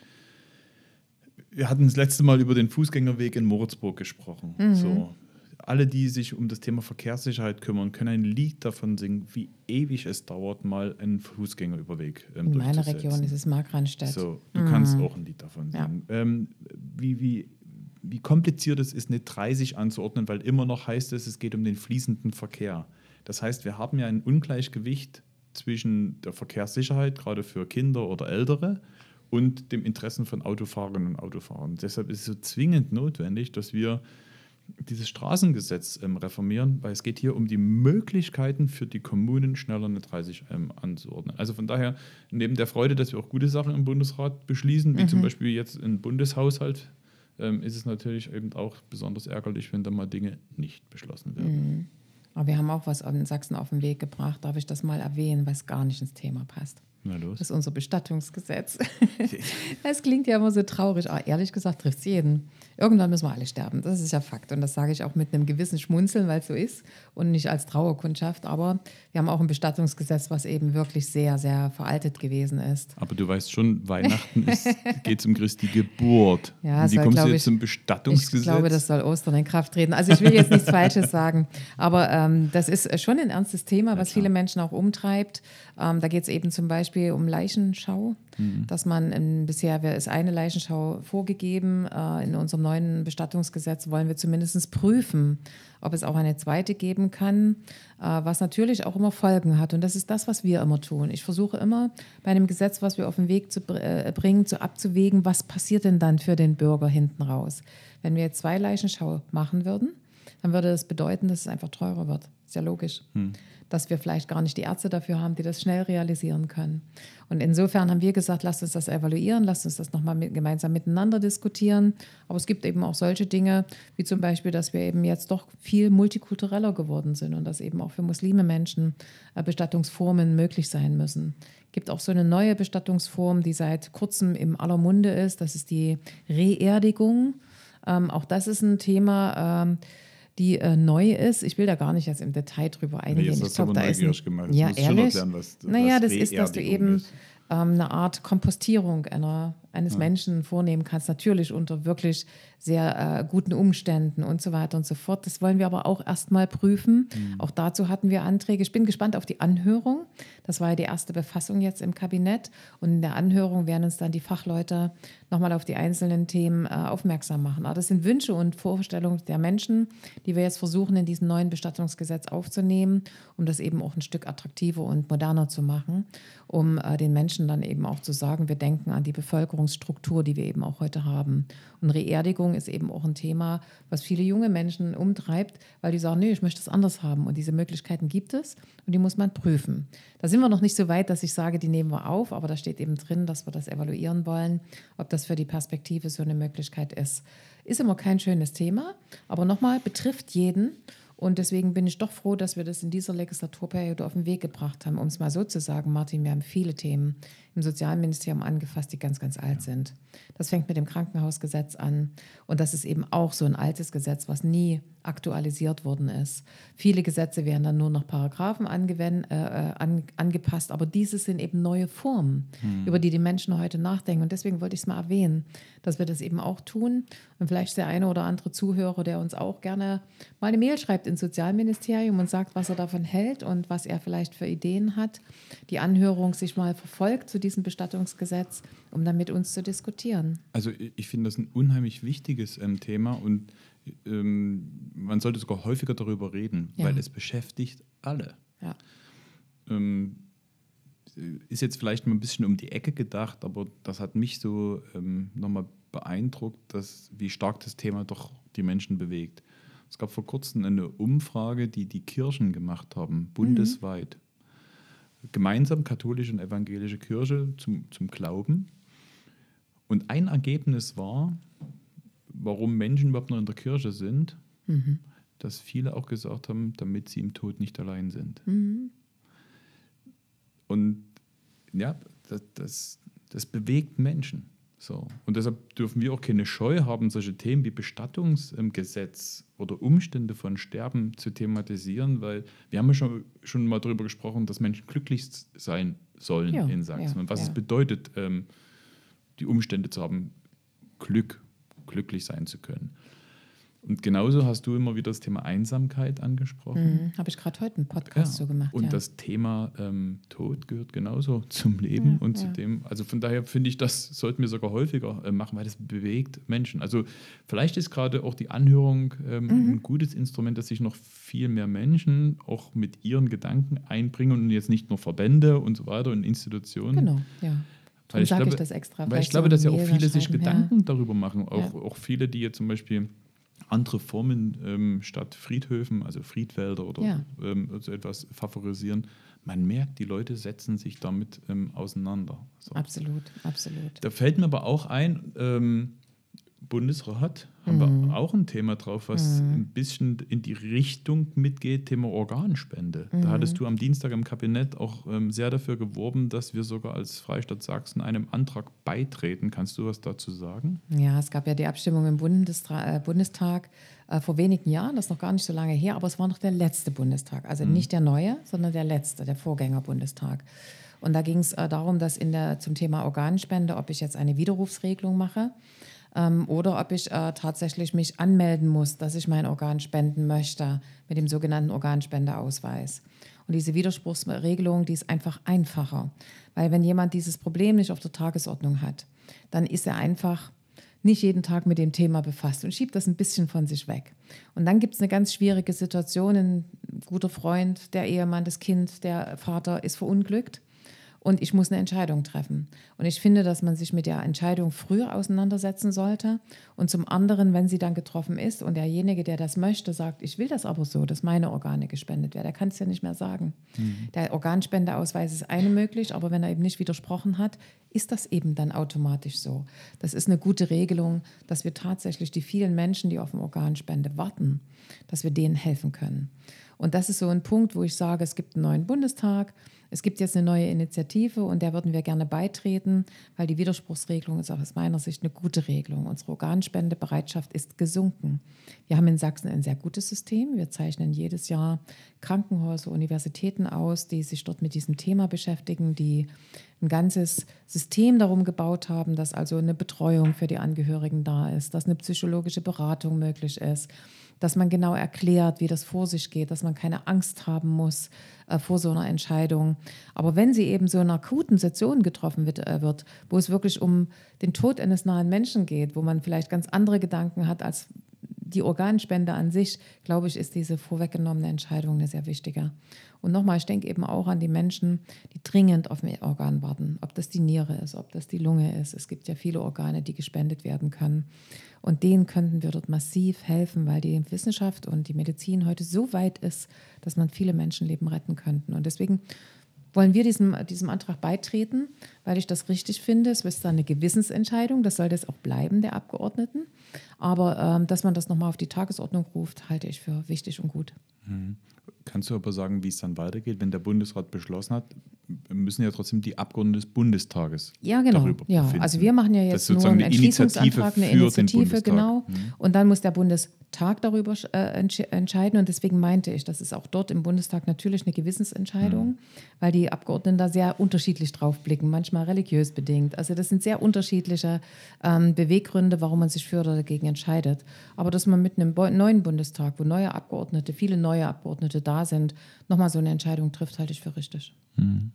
wir hatten das letzte Mal über den Fußgängerweg in Moritzburg gesprochen. Mhm. So, alle, die sich um das Thema Verkehrssicherheit kümmern, können ein Lied davon singen, wie ewig es dauert, mal einen Fußgängerüberweg ähm, In meiner Region ist es Markranstädt. So, du mhm. kannst auch ein Lied davon singen. Ja. Ähm, wie, wie wie kompliziert es ist, eine 30 anzuordnen, weil immer noch heißt es, es geht um den fließenden Verkehr. Das heißt, wir haben ja ein Ungleichgewicht zwischen der Verkehrssicherheit, gerade für Kinder oder Ältere, und dem Interessen von Autofahrerinnen und Autofahrern. Deshalb ist es so zwingend notwendig, dass wir dieses Straßengesetz ähm, reformieren, weil es geht hier um die Möglichkeiten für die Kommunen, schneller eine 30 ähm, anzuordnen. Also von daher, neben der Freude, dass wir auch gute Sachen im Bundesrat beschließen, wie mhm. zum Beispiel jetzt ein Bundeshaushalt ähm, ist es natürlich eben auch besonders ärgerlich, wenn da mal Dinge nicht beschlossen werden. Mhm. Aber wir haben auch was in Sachsen auf den Weg gebracht. Darf ich das mal erwähnen, was gar nicht ins Thema passt? Na los. Das ist unser Bestattungsgesetz. Das (laughs) klingt ja immer so traurig, aber ehrlich gesagt trifft es jeden. Irgendwann müssen wir alle sterben. Das ist ja Fakt. Und das sage ich auch mit einem gewissen Schmunzeln, weil es so ist und nicht als Trauerkundschaft. Aber wir haben auch ein Bestattungsgesetz, was eben wirklich sehr, sehr veraltet gewesen ist. Aber du weißt schon, Weihnachten (laughs) geht es um Christi Geburt. Ja, Und wie soll, kommst du jetzt ich- zum Bestattungsgesetz? Ich glaube, das soll Ostern in Kraft treten. Also ich will jetzt nichts Falsches sagen, aber ähm, das ist schon ein ernstes Thema, was klar. viele Menschen auch umtreibt. Ähm, da geht es eben zum Beispiel um Leichenschau, Mhm. dass man ähm, bisher ist eine Leichenschau vorgegeben. Äh, in unserem neuen Bestattungsgesetz wollen wir zumindest prüfen, ob es auch eine zweite geben kann, äh, was natürlich auch immer Folgen hat. Und das ist das, was wir immer tun. Ich versuche immer bei einem Gesetz, was wir auf den Weg zu äh, bringen, zu abzuwägen, was passiert denn dann für den Bürger hinten raus. Wenn wir jetzt zwei Leichenschau machen würden, dann würde das bedeuten, dass es einfach teurer wird. Ist ja logisch. Dass wir vielleicht gar nicht die Ärzte dafür haben, die das schnell realisieren können. Und insofern haben wir gesagt, lasst uns das evaluieren, lasst uns das nochmal mit, gemeinsam miteinander diskutieren. Aber es gibt eben auch solche Dinge, wie zum Beispiel, dass wir eben jetzt doch viel multikultureller geworden sind und dass eben auch für Muslime Menschen äh, Bestattungsformen möglich sein müssen. Es gibt auch so eine neue Bestattungsform, die seit kurzem im aller Munde ist. Das ist die Reerdigung. Ähm, auch das ist ein Thema, ähm, die äh, neu ist. Ich will da gar nicht jetzt im Detail drüber eingehen. jetzt ich aber da ist ein, gemacht. Ja, ehrlich. erklären, was- naja, was das ist, dass du eben ähm, eine Art Kompostierung einer, eines Menschen vornehmen kannst, natürlich unter wirklich sehr äh, guten Umständen und so weiter und so fort. Das wollen wir aber auch erstmal prüfen. Mhm. Auch dazu hatten wir Anträge. Ich bin gespannt auf die Anhörung. Das war ja die erste Befassung jetzt im Kabinett. Und in der Anhörung werden uns dann die Fachleute nochmal auf die einzelnen Themen äh, aufmerksam machen. Aber das sind Wünsche und Vorstellungen der Menschen, die wir jetzt versuchen, in diesem neuen Bestattungsgesetz aufzunehmen, um das eben auch ein Stück attraktiver und moderner zu machen, um äh, den Menschen dann eben auch zu sagen, wir denken an die Bevölkerungsstruktur, die wir eben auch heute haben. Und Reerdigung ist eben auch ein Thema, was viele junge Menschen umtreibt, weil die sagen, nee, ich möchte es anders haben. Und diese Möglichkeiten gibt es und die muss man prüfen. Da sind wir noch nicht so weit, dass ich sage, die nehmen wir auf, aber da steht eben drin, dass wir das evaluieren wollen, ob das für die Perspektive so eine Möglichkeit ist. Ist immer kein schönes Thema, aber nochmal, betrifft jeden. Und deswegen bin ich doch froh, dass wir das in dieser Legislaturperiode auf den Weg gebracht haben. Um es mal so zu sagen, Martin, wir haben viele Themen im Sozialministerium angefasst, die ganz, ganz alt sind. Das fängt mit dem Krankenhausgesetz an. Und das ist eben auch so ein altes Gesetz, was nie aktualisiert worden ist. Viele Gesetze werden dann nur nach Paragraphen äh, äh, an, angepasst, aber diese sind eben neue Formen, über die die Menschen heute nachdenken. Und deswegen wollte ich es mal erwähnen, dass wir das eben auch tun. Und vielleicht der eine oder andere Zuhörer, der uns auch gerne mal eine Mail schreibt ins Sozialministerium und sagt, was er davon hält und was er vielleicht für Ideen hat, die Anhörung sich mal verfolgt zu diesem Bestattungsgesetz, um dann mit uns zu diskutieren. Also ich ich finde das ein unheimlich wichtiges ähm, Thema und ähm, man sollte sogar häufiger darüber reden, Ja. weil es beschäftigt alle. Ja. Ähm, ist jetzt vielleicht mal ein bisschen um die Ecke gedacht, aber das hat mich so ähm, nochmal beeindruckt, dass, wie stark das Thema doch die Menschen bewegt. Es gab vor kurzem eine Umfrage, die die Kirchen gemacht haben, bundesweit. Gemeinsam katholische und evangelische Kirche zum, zum Glauben. Und ein Ergebnis war, warum Menschen überhaupt noch in der Kirche sind, dass viele auch gesagt haben, damit sie im Tod nicht allein sind. Und ja, das, das, das bewegt Menschen. So. Und deshalb dürfen wir auch keine Scheu haben, solche Themen wie Bestattungsgesetz oder Umstände von Sterben zu thematisieren, weil wir haben ja schon, schon mal darüber gesprochen, dass Menschen glücklich sein sollen Ja, in Sachsen ja, und was ja. es bedeutet, ähm, die Umstände zu haben, Glück, glücklich sein zu können. Und genauso hast du immer wieder das Thema Einsamkeit angesprochen. Mhm. Habe ich gerade heute einen Podcast so gemacht. Und ja. das Thema ähm, Tod gehört genauso zum Leben Ja, und zu ja. dem, also von daher finde ich, das sollten wir sogar häufiger äh, machen, weil das bewegt Menschen. Also vielleicht ist gerade auch die Anhörung ähm, Mhm. ein gutes Instrument, dass sich noch viel mehr Menschen auch mit ihren Gedanken einbringen und jetzt nicht nur Verbände und so weiter und Institutionen. Genau, ja. Weil ich sage glaube, ich das extra. Weil ich glaube, so dass ja auch viele sich Gedanken darüber machen. Auch, Ja. auch viele, die jetzt zum Beispiel andere Formen ähm, statt Friedhöfen, also Friedwälder oder Ja. ähm, so etwas favorisieren. Man merkt, die Leute setzen sich damit ähm, auseinander. So. Ja. Absolut, absolut. Da fällt mir aber auch ein, ähm, Bundesrat haben mhm. wir auch ein Thema drauf, was mhm. ein bisschen in die Richtung mitgeht, Thema Organspende. Mhm. Da hattest du am Dienstag im Kabinett auch ähm, sehr dafür geworben, dass wir sogar als Freistaat Sachsen einem Antrag beitreten. Kannst du was dazu sagen? Ja, es gab ja die Abstimmung im Bundestra äh, Bundestag äh, vor wenigen Jahren, das ist noch gar nicht so lange her, aber es war noch der letzte Bundestag. Also mhm. nicht der neue, sondern der letzte, der Vorgängerbundestag. Und da ging es äh, darum, dass in der, zum Thema Organspende, ob ich jetzt eine Widerrufsregelung mache ähm, oder ob ich äh, tatsächlich mich anmelden muss, dass ich mein Organ spenden möchte mit dem sogenannten Organspendeausweis. Und diese Widerspruchsregelung, die ist einfach einfacher, weil wenn jemand dieses Problem nicht auf der Tagesordnung hat, dann ist er einfach nicht jeden Tag mit dem Thema befasst und schiebt das ein bisschen von sich weg. Und dann gibt es eine ganz schwierige Situation. Ein guter Freund, der Ehemann, das Kind, der Vater ist verunglückt und ich muss eine Entscheidung treffen. Und ich finde, dass man sich mit der Entscheidung früher auseinandersetzen sollte. Und zum anderen, wenn sie dann getroffen ist und derjenige, der das möchte, sagt, ich will das aber so, dass meine Organe gespendet werden, der kann es ja nicht mehr sagen. Mhm. Der Organspendeausweis ist eine möglich, aber wenn er eben nicht widersprochen hat, ist das eben dann automatisch so. Das ist eine gute Regelung, dass wir tatsächlich die vielen Menschen, die auf eine Organspende warten, dass wir denen helfen können. Und das ist so ein Punkt, wo ich sage, es gibt einen neuen Bundestag, es gibt jetzt eine neue Initiative und der würden wir gerne beitreten, weil die Widerspruchsregelung ist aus meiner Sicht eine gute Regelung. Unsere Organspendebereitschaft ist gesunken. Wir haben in Sachsen ein sehr gutes System. Wir zeichnen jedes Jahr Krankenhäuser, Universitäten aus, die sich dort mit diesem Thema beschäftigen, die ein ganzes System darum gebaut haben, dass also eine Betreuung für die Angehörigen da ist, dass eine psychologische Beratung möglich ist dass man genau erklärt, wie das vor sich geht, dass man keine Angst haben muss äh, vor so einer Entscheidung. Aber wenn sie eben so in einer akuten Situation getroffen wird, äh, wird, wo es wirklich um den Tod eines nahen Menschen geht, wo man vielleicht ganz andere Gedanken hat als die Organspende an sich, glaube ich, ist diese vorweggenommene Entscheidung eine sehr wichtige. Und nochmal, ich denke eben auch an die Menschen, die dringend auf ein Organ warten. Ob das die Niere ist, ob das die Lunge ist. Es gibt ja viele Organe, die gespendet werden können. Und denen könnten wir dort massiv helfen, weil die Wissenschaft und die Medizin heute so weit ist, dass man viele Menschenleben retten könnte. Und deswegen wollen wir diesem, diesem Antrag beitreten, weil ich das richtig finde. Es ist eine Gewissensentscheidung, das soll das auch bleiben, der Abgeordneten. Aber ähm, dass man das nochmal auf die Tagesordnung ruft, halte ich für wichtig und gut. Mhm. Kannst du aber sagen, wie es dann weitergeht, wenn der Bundesrat beschlossen hat, müssen ja trotzdem die Abgeordneten des Bundestages ja, genau. darüber ja. Befinden. Also wir machen ja jetzt nur einen Entschließungsantrag, eine Initiative, genau. Mhm. Und dann muss der Bundestag darüber äh, entscheiden. Und deswegen meinte ich, das ist auch dort im Bundestag natürlich eine Gewissensentscheidung, mhm. weil die Abgeordneten da sehr unterschiedlich drauf blicken, manchmal religiös bedingt. Also das sind sehr unterschiedliche ähm, Beweggründe, warum man sich für oder dagegen entscheidet. Aber dass man mit einem neuen Bundestag, wo neue Abgeordnete, viele neue Abgeordnete da sind, nochmal so eine Entscheidung trifft, halte ich für richtig. Mhm.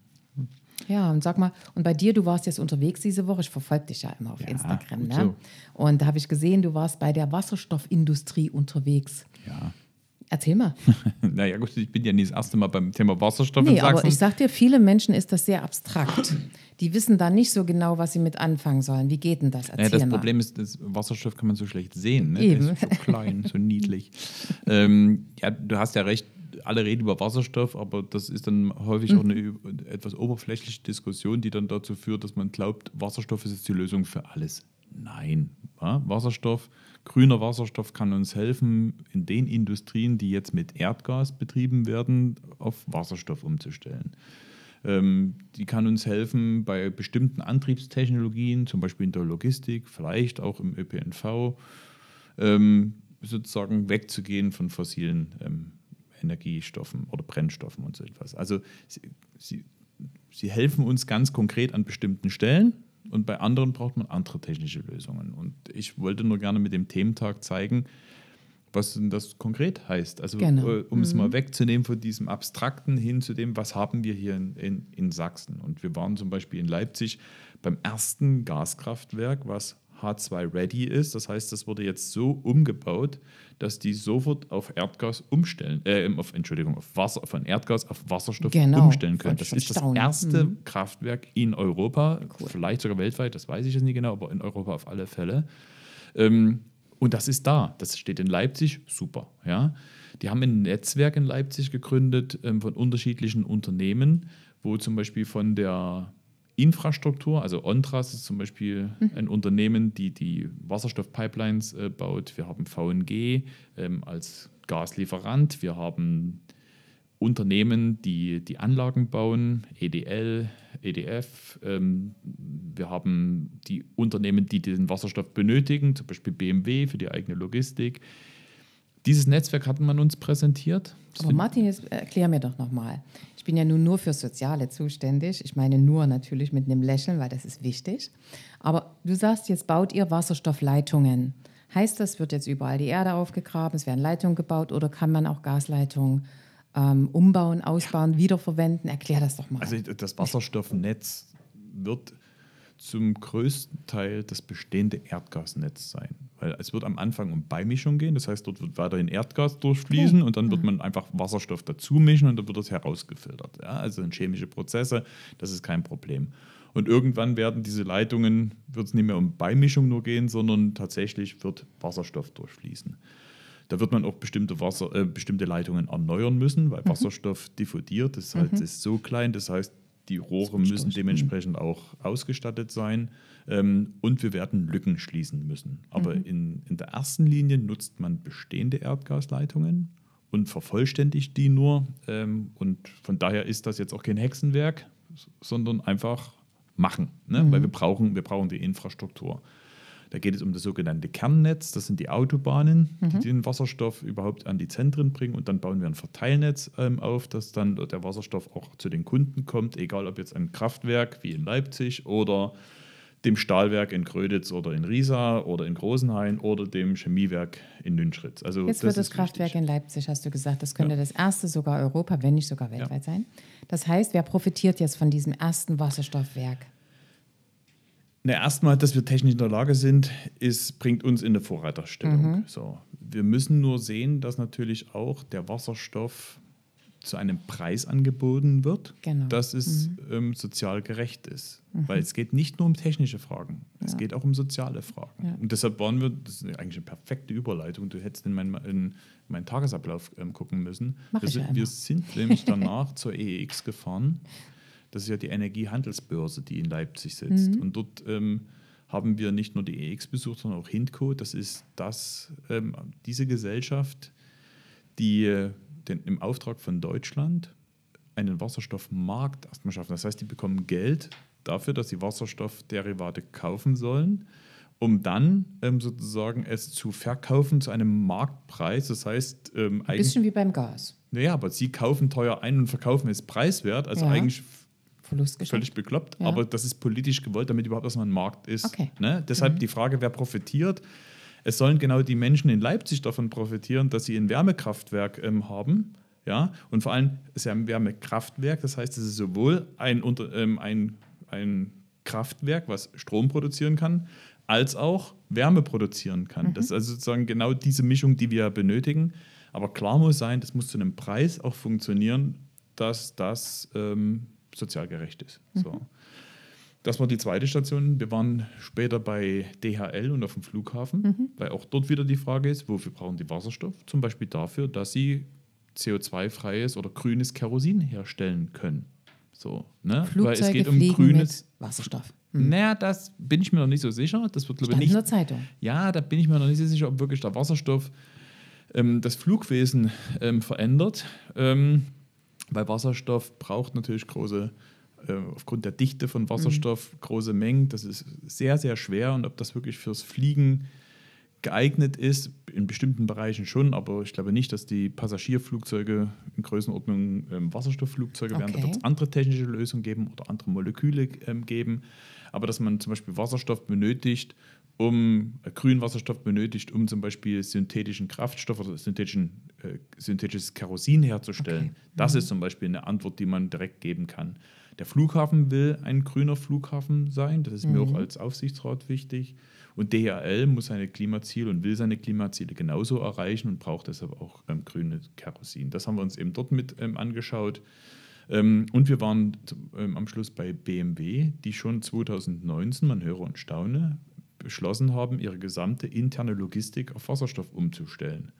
Ja, und sag mal, und bei dir, du warst jetzt unterwegs diese Woche, ich verfolge dich ja immer auf ja, Instagram, ne? So. Und da habe ich gesehen, du warst bei der Wasserstoffindustrie unterwegs. Ja. Erzähl mal. (laughs) naja, gut, ich bin ja nicht das erste Mal beim Thema Wasserstoff nee, in Sachsen. aber ich sag dir, viele Menschen ist das sehr abstrakt. Die wissen da nicht so genau, was sie mit anfangen sollen. Wie geht denn das? Erzähl ja, das mal. Problem ist, das Wasserstoff kann man so schlecht sehen. Ne? Eben. So klein, so niedlich. ähm, ja, du hast ja recht, alle reden über Wasserstoff, aber das ist dann häufig mhm. auch eine etwas oberflächliche Diskussion, die dann dazu führt, dass man glaubt, Wasserstoff ist jetzt die Lösung für alles. Nein, ja, Wasserstoff, grüner Wasserstoff kann uns helfen, in den Industrien, die jetzt mit Erdgas betrieben werden, auf Wasserstoff umzustellen. Ähm, die kann uns helfen bei bestimmten Antriebstechnologien, zum Beispiel in der Logistik, vielleicht auch im ÖPNV, ähm, sozusagen wegzugehen von fossilen ähm, Energiestoffen oder Brennstoffen und so etwas. Also sie, sie, sie helfen uns ganz konkret an bestimmten Stellen und bei anderen braucht man andere technische Lösungen. Und ich wollte nur gerne mit dem Thementag zeigen, was denn das konkret heißt. Also genau. Um mhm. es mal mhm. wegzunehmen von diesem Abstrakten hin zu dem, was haben wir hier in, in, in Sachsen. Und wir waren zum Beispiel in Leipzig beim ersten Gaskraftwerk, was H2-ready ist. Das heißt, das wurde jetzt so umgebaut, dass die sofort auf Erdgas umstellen, äh, auf, Entschuldigung, auf Wasser, von Erdgas auf Wasserstoff genau, umstellen können. Das ist das erste mhm. Kraftwerk in Europa, cool. vielleicht sogar weltweit, das weiß ich jetzt nicht genau, aber in Europa auf alle Fälle. Ähm, und das ist da. Das steht in Leipzig, super. Ja. Die haben ein Netzwerk in Leipzig gegründet ähm, von unterschiedlichen Unternehmen, wo zum Beispiel von der Infrastruktur, also Ontras ist zum Beispiel mhm. ein Unternehmen, die die Wasserstoffpipelines äh, baut. Wir haben VNG ähm, als Gaslieferant. Wir haben Unternehmen, die die Anlagen bauen, EDL, EDF. Ähm, wir haben die Unternehmen, die den Wasserstoff benötigen, zum Beispiel BMW für die eigene Logistik. Dieses Netzwerk hat man uns präsentiert. Das Aber Martin, jetzt erklär mir doch nochmal. Ich bin ja nun nur für Soziale zuständig. Ich meine nur natürlich mit einem Lächeln, weil das ist wichtig. Aber du sagst, jetzt baut ihr Wasserstoffleitungen. Heißt das, wird jetzt überall die Erde aufgegraben, es werden Leitungen gebaut oder kann man auch Gasleitungen ähm, umbauen, ausbauen, wiederverwenden? Erklär das doch mal. Also das Wasserstoffnetz wird zum größten Teil das bestehende Erdgasnetz sein. Weil es wird am Anfang um Beimischung gehen, das heißt, dort wird weiterhin Erdgas durchfließen okay. und dann wird mhm. man einfach Wasserstoff dazu mischen und dann wird das herausgefiltert. Ja, also chemische Prozesse, das ist kein Problem. Und irgendwann werden diese Leitungen, wird es nicht mehr um Beimischung nur gehen, sondern tatsächlich wird Wasserstoff durchfließen. Da wird man auch bestimmte, Wasser, äh, bestimmte Leitungen erneuern müssen, weil mhm. Wasserstoff diffundiert. Das heißt, mhm. ist so klein, das heißt, die Rohre müssen dementsprechend auch ausgestattet sein. Ähm, und wir werden Lücken schließen müssen. Aber mhm. in, in der ersten Linie nutzt man bestehende Erdgasleitungen und vervollständigt die nur. Ähm, und von daher ist das jetzt auch kein Hexenwerk, sondern einfach machen, ne? Mhm. weil wir brauchen, wir brauchen die Infrastruktur. Da geht es um das sogenannte Kernnetz, das sind die Autobahnen, mhm. die den Wasserstoff überhaupt an die Zentren bringen. Und dann bauen wir ein Verteilnetz ähm, auf, dass dann der Wasserstoff auch zu den Kunden kommt, egal ob jetzt ein Kraftwerk wie in Leipzig oder dem Stahlwerk in Gröditz oder in Riesa oder in Großenhain oder dem Chemiewerk in Nünschritz. Also Jetzt wird das, Kraftwerk wichtig. in Leipzig, hast du gesagt, das könnte ja. das erste sogar Europa, wenn nicht sogar weltweit ja. sein. Das heißt, wer profitiert jetzt von diesem ersten Wasserstoffwerk? Na, erstmal, dass wir technisch in der Lage sind, ist, bringt uns in eine Vorreiterstellung. Mhm. So. Wir müssen nur sehen, dass natürlich auch der Wasserstoff zu einem Preis angeboten wird, genau. dass es mhm. ähm, sozial gerecht ist. Mhm. Weil es geht nicht nur um technische Fragen, ja. es geht auch um soziale Fragen. Ja. Und deshalb waren wir, das ist eigentlich eine perfekte Überleitung, du hättest in, mein, in meinen Tagesablauf ähm, gucken müssen. Wir sind, wir sind nämlich danach (laughs) zur EEX gefahren das ist ja die Energiehandelsbörse, die in Leipzig sitzt. Mhm. Und dort ähm, haben wir nicht nur die EX besucht, sondern auch Hindco. Das ist das, ähm, diese Gesellschaft, die äh, den, im Auftrag von Deutschland einen Wasserstoffmarkt erstmal schaffen. Das heißt, die bekommen Geld dafür, dass sie Wasserstoffderivate kaufen sollen, um dann ähm, sozusagen es zu verkaufen zu einem Marktpreis. Das heißt, ähm, ein bisschen wie beim Gas. Naja, aber sie kaufen teuer ein und verkaufen es preiswert. Also ja. eigentlich Verlustgeschäft. Völlig bekloppt, ja. aber das ist politisch gewollt, damit überhaupt erstmal ein Markt ist. Okay. Ne? Deshalb mhm. die Frage, wer profitiert. Es sollen genau die Menschen in Leipzig davon profitieren, dass sie ein Wärmekraftwerk ähm, haben. Ja? Und vor allem ist ja ein Wärmekraftwerk, das heißt, es ist sowohl ein, ähm, ein, ein Kraftwerk, was Strom produzieren kann, als auch Wärme produzieren kann. Mhm. Das ist also sozusagen genau diese Mischung, die wir benötigen. Aber klar muss sein, das muss zu einem Preis auch funktionieren, dass das ähm, sozial gerecht ist. Mhm. So. Das war die zweite Station. Wir waren später bei DHL und auf dem Flughafen, mhm. weil auch dort wieder die Frage ist, wofür brauchen die Wasserstoff? Zum Beispiel dafür, dass sie CO2-freies oder grünes Kerosin herstellen können. So, ne? Flugzeuge weil es geht um grünes Wasserstoff. Mhm. Naja, das bin ich mir noch nicht so sicher. Das wird, glaube ich, nicht. In der Zeitung. Ja, da bin ich mir noch nicht so sicher, ob wirklich der Wasserstoff ähm, das Flugwesen ähm, verändert. Ähm, weil Wasserstoff braucht natürlich große, äh, aufgrund der Dichte von Wasserstoff, mhm. große Mengen. Das ist sehr, sehr schwer und ob das wirklich fürs Fliegen geeignet ist, in bestimmten Bereichen schon, aber ich glaube nicht, dass die Passagierflugzeuge in Größenordnung ähm, Wasserstoffflugzeuge okay. werden. Da wird es andere technische Lösungen geben oder andere Moleküle ähm, geben. Aber dass man zum Beispiel Wasserstoff benötigt, um grünen Wasserstoff benötigt, um zum Beispiel synthetischen Kraftstoff oder synthetischen, äh, synthetisches Kerosin herzustellen. Okay. Das mhm. ist zum Beispiel eine Antwort, die man direkt geben kann. Der Flughafen will ein grüner Flughafen sein, das ist mhm. mir auch mhm. als Aufsichtsrat wichtig. Und DHL muss seine Klimaziele und will seine Klimaziele genauso erreichen und braucht deshalb auch ähm, grünes Kerosin. Das haben wir uns eben dort mit ähm, angeschaut. Ähm, und wir waren ähm, am Schluss bei BMW, die schon 2019, man höre und staune, beschlossen haben, ihre gesamte interne Logistik auf Wasserstoff umzustellen,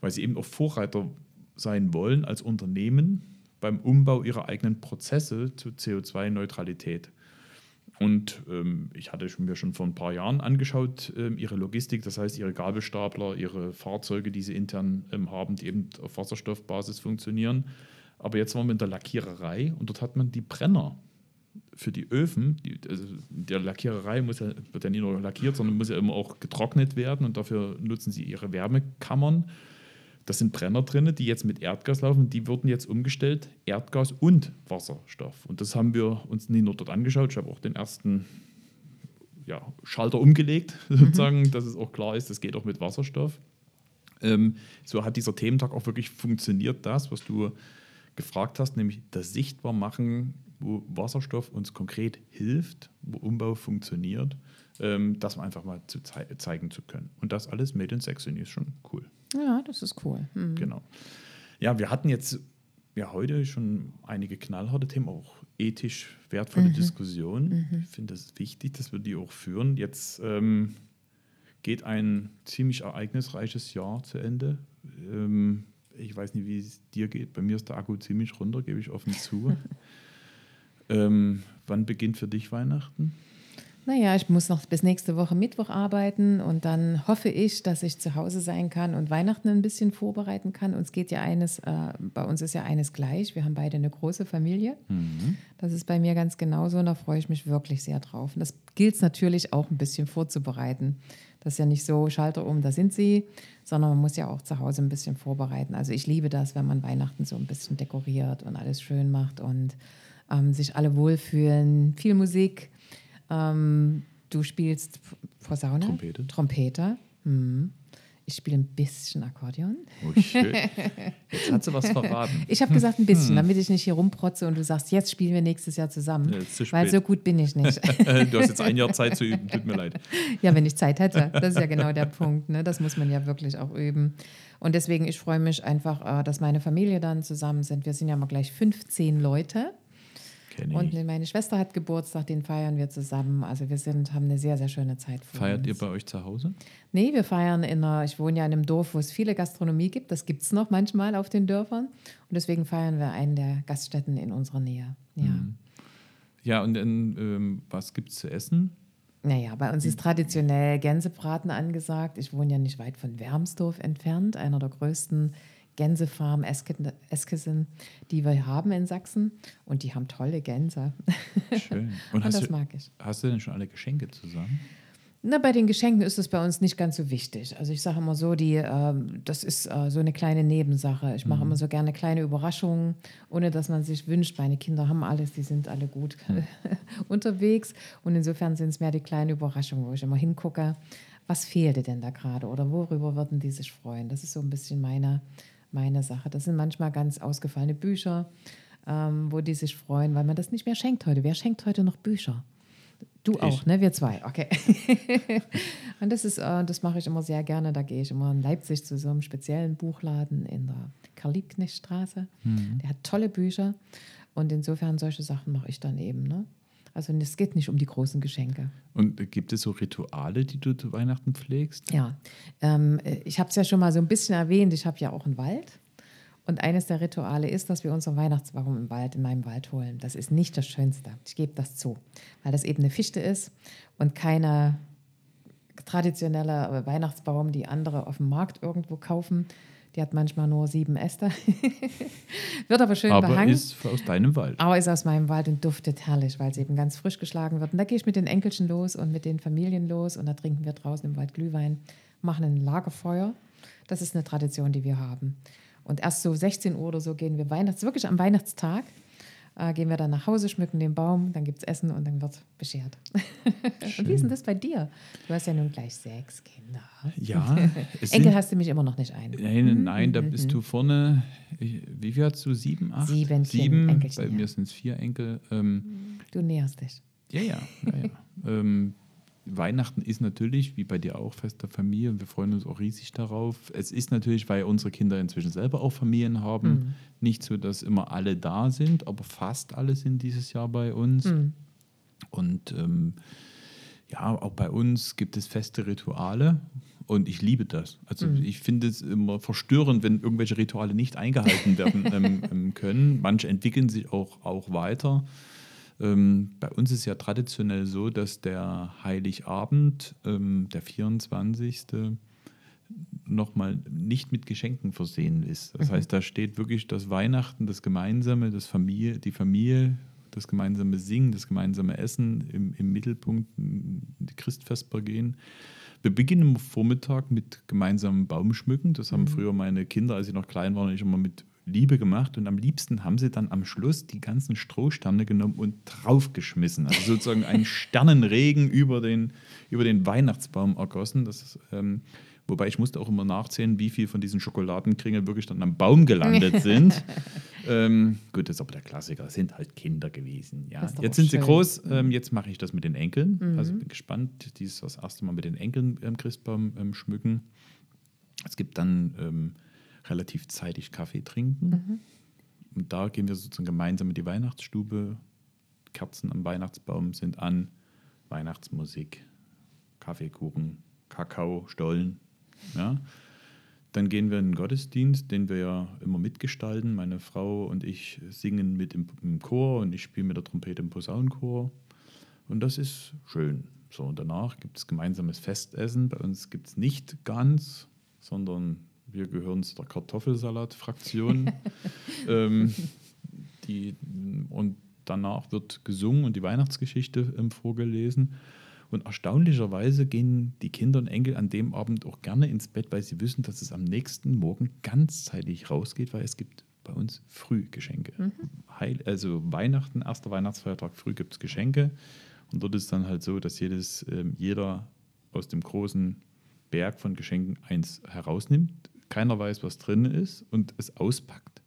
weil sie eben auch Vorreiter sein wollen als Unternehmen beim Umbau ihrer eigenen Prozesse zur CO2-Neutralität. Und ähm, ich hatte mir schon vor ein paar Jahren angeschaut, ähm, ihre Logistik, das heißt ihre Gabelstapler, ihre Fahrzeuge, die sie intern ähm, haben, die eben auf Wasserstoffbasis funktionieren. Aber jetzt waren wir in der Lackiererei und dort hat man die Brenner für die Öfen. Die, also der Lackiererei muss ja, wird ja nicht nur lackiert, sondern muss ja immer auch getrocknet werden und dafür nutzen sie ihre Wärmekammern. Da sind Brenner drin, die jetzt mit Erdgas laufen. Die wurden jetzt umgestellt, Erdgas und Wasserstoff. Und das haben wir uns nicht nur dort angeschaut. Ich habe auch den ersten ja, Schalter umgelegt, (laughs) sozusagen, mhm. dass es auch klar ist, das geht auch mit Wasserstoff. Ähm, so hat dieser Thementag auch wirklich funktioniert, das, was du gefragt hast, nämlich das Sichtbarmachen, wo Wasserstoff uns konkret hilft, wo Umbau funktioniert, ähm, das einfach mal zu zei zeigen zu können. Und das alles made in Saxony ist schon cool. Ja, das ist cool. Mhm. Genau. Ja, wir hatten jetzt ja heute schon einige knallharte Themen, auch ethisch wertvolle mhm. Diskussionen. Mhm. Ich finde es wichtig, dass wir die auch führen. Jetzt ähm, geht ein ziemlich ereignisreiches Jahr zu Ende. Ähm, ich weiß nicht, wie es dir geht. Bei mir ist der Akku ziemlich runter, gebe ich offen zu. (laughs) ähm, wann beginnt für dich Weihnachten? Naja, ich muss noch bis nächste Woche Mittwoch arbeiten und dann hoffe ich, dass ich zu Hause sein kann und Weihnachten ein bisschen vorbereiten kann. Uns geht ja eines, äh, bei uns ist ja eines gleich. Wir haben beide eine große Familie. Mhm. Das ist bei mir ganz genauso und da freue ich mich wirklich sehr drauf. Und das gilt es natürlich auch ein bisschen vorzubereiten. Das ist ja nicht so, Schalter um, da sind sie, sondern man muss ja auch zu Hause ein bisschen vorbereiten. Also ich liebe das, wenn man Weihnachten so ein bisschen dekoriert und alles schön macht und ähm, sich alle wohlfühlen. Viel Musik ähm, du spielst Posaune? Trompete. Trompete. Hm. Ich spiele ein bisschen Akkordeon. Oh, schön. (laughs) Jetzt hat sie was verraten. Ich habe gesagt ein bisschen, hm. damit ich nicht hier rumprotze und du sagst, jetzt spielen wir nächstes Jahr zusammen. Ja, weil so gut bin ich nicht. (laughs) du hast jetzt ein Jahr Zeit zu üben, tut mir leid. Ja, wenn ich Zeit hätte. Das ist ja genau der Punkt. Ne? Das muss man ja wirklich auch üben. Und deswegen, ich freue mich einfach, äh, dass meine Familie dann zusammen sind. Wir sind ja mal gleich 15 Leute. Und meine Schwester hat Geburtstag, den feiern wir zusammen. Also wir sind, haben eine sehr, sehr schöne Zeit. Feiert uns. ihr bei euch zu Hause? Nee, wir feiern in einer, ich wohne ja in einem Dorf, wo es viele Gastronomie gibt. Das gibt es noch manchmal auf den Dörfern. Und deswegen feiern wir einen der Gaststätten in unserer Nähe. Ja, mhm. ja und dann, ähm, was gibt es zu essen? Naja, bei uns ist traditionell Gänsebraten angesagt. Ich wohne ja nicht weit von Wermsdorf entfernt, einer der größten Gänsefarm Eskesen, die wir haben in Sachsen. Und die haben tolle Gänse. Schön. (laughs) Und, Und das du, mag ich. Hast du denn schon alle Geschenke zusammen? Na, bei den Geschenken ist es bei uns nicht ganz so wichtig. Also ich sage immer so, die, äh, das ist äh, so eine kleine Nebensache. Ich mache mhm. immer so gerne kleine Überraschungen, ohne dass man sich wünscht. Meine Kinder haben alles, die sind alle gut mhm. (laughs) unterwegs. Und insofern sind es mehr die kleinen Überraschungen, wo ich immer hingucke, was fehlte denn da gerade oder worüber würden die sich freuen. Das ist so ein bisschen meine, meine Sache. Das sind manchmal ganz ausgefallene Bücher, ähm, wo die sich freuen, weil man das nicht mehr schenkt heute. Wer schenkt heute noch Bücher? Du ich. auch, ne? Wir zwei, okay. (laughs) und das ist, äh, das mache ich immer sehr gerne. Da gehe ich immer in Leipzig zu so einem speziellen Buchladen in der Karl-Liebknecht-Straße. Mhm. Der hat tolle Bücher. Und insofern solche Sachen mache ich dann eben, ne? Also es geht nicht um die großen Geschenke. Und gibt es so Rituale, die du zu Weihnachten pflegst? Ja, ähm, ich habe es ja schon mal so ein bisschen erwähnt. Ich habe ja auch einen Wald. Und eines der Rituale ist, dass wir unseren Weihnachtsbaum im Wald, in meinem Wald holen. Das ist nicht das Schönste. Ich gebe das zu, weil das eben eine Fichte ist und keine traditionelle Weihnachtsbaum, die andere auf dem Markt irgendwo kaufen, die hat manchmal nur sieben Äste. (laughs) wird aber schön aber behangen. ist aus deinem Wald. Aber ist aus meinem Wald und duftet herrlich, weil es eben ganz frisch geschlagen wird. Und da gehe ich mit den Enkelchen los und mit den Familien los und da trinken wir draußen im Wald Glühwein, machen ein Lagerfeuer. Das ist eine Tradition, die wir haben. Und erst so 16 Uhr oder so gehen wir Weihnachts, wirklich am Weihnachtstag, äh, gehen wir dann nach Hause, schmücken den Baum, dann gibt es Essen und dann wird beschert. (laughs) und wie ist denn das bei dir? Du hast ja nun gleich sechs Kinder. Ja. (laughs) Enkel hast du mich immer noch nicht ein. Nein, nein, da mhm, bist du mhm. vorne. Wie viel hast du? Sieben, acht? Sieben. Sieben. Enkelchen, bei mir sind es vier Enkel. Ähm, du näherst dich. Ja, ja. ja, ja. (laughs) ähm, Weihnachten ist natürlich, wie bei dir auch, Fest der Familie und wir freuen uns auch riesig darauf. Es ist natürlich, weil unsere Kinder inzwischen selber auch Familien haben, mhm. nicht so, dass immer alle da sind, aber fast alle sind dieses Jahr bei uns. Mhm. Und ähm, ja, auch bei uns gibt es feste Rituale und ich liebe das. Also mhm. ich finde es immer verstörend, wenn irgendwelche Rituale nicht eingehalten werden (laughs) ähm, ähm, können. Manche entwickeln sich auch, auch weiter. Ähm, bei uns ist ja traditionell so, dass der Heiligabend, ähm, der 24. nochmal nicht mit Geschenken versehen ist. Das mhm. heißt, da steht wirklich das Weihnachten, das Gemeinsame, das Familie, die Familie, das gemeinsame Singen, das gemeinsame Essen im, im Mittelpunkt, die Christfesper gehen. Wir beginnen am Vormittag mit gemeinsamem Baumschmücken. Das haben mhm. früher meine Kinder, als sie noch klein waren, ich immer mit Liebe gemacht und am liebsten haben sie dann am Schluss die ganzen Strohsterne genommen und draufgeschmissen. Also sozusagen einen (laughs) Sternenregen über den, über den Weihnachtsbaum ergossen. Das, ähm, wobei ich musste auch immer nachzählen, wie viel von diesen Schokoladenkringeln wirklich dann am Baum gelandet (laughs) sind. ähm, gut, das ist aber der Klassiker. Das sind halt Kinder gewesen. Ja. Jetzt sind schön. sie groß. Mhm. Ähm, jetzt mache ich das mit den Enkeln. Mhm. Also bin gespannt. Dies das erste Mal mit den Enkeln im Christbaum ähm, schmücken. Es gibt dann ähm, relativ zeitig Kaffee trinken. Mhm. Und da gehen wir sozusagen gemeinsam in die Weihnachtsstube. Kerzen am Weihnachtsbaum sind an. Weihnachtsmusik, Kaffeekuchen, Kakao, Stollen. Ja. Dann gehen wir in den Gottesdienst, den wir ja immer mitgestalten. Meine Frau und ich singen mit im, im Chor und ich spiele mit der Trompete im Posaunenchor. Und das ist schön. So, und danach gibt es gemeinsames Festessen. Bei uns gibt es nicht ganz, sondern wir gehören zu der Kartoffelsalat-Fraktion. (laughs) ähm, und danach wird gesungen und die Weihnachtsgeschichte ähm, vorgelesen. Und erstaunlicherweise gehen die Kinder und Enkel an dem Abend auch gerne ins Bett, weil sie wissen, dass es am nächsten Morgen ganzzeitig rausgeht, weil es gibt bei uns Frühgeschenke. Mhm. Heil, also Weihnachten, erster Weihnachtsfeiertag, früh gibt es Geschenke. Und dort ist dann halt so, dass jedes, äh, jeder aus dem großen Berg von Geschenken eins herausnimmt, keiner weiß, was drin ist und es auspackt.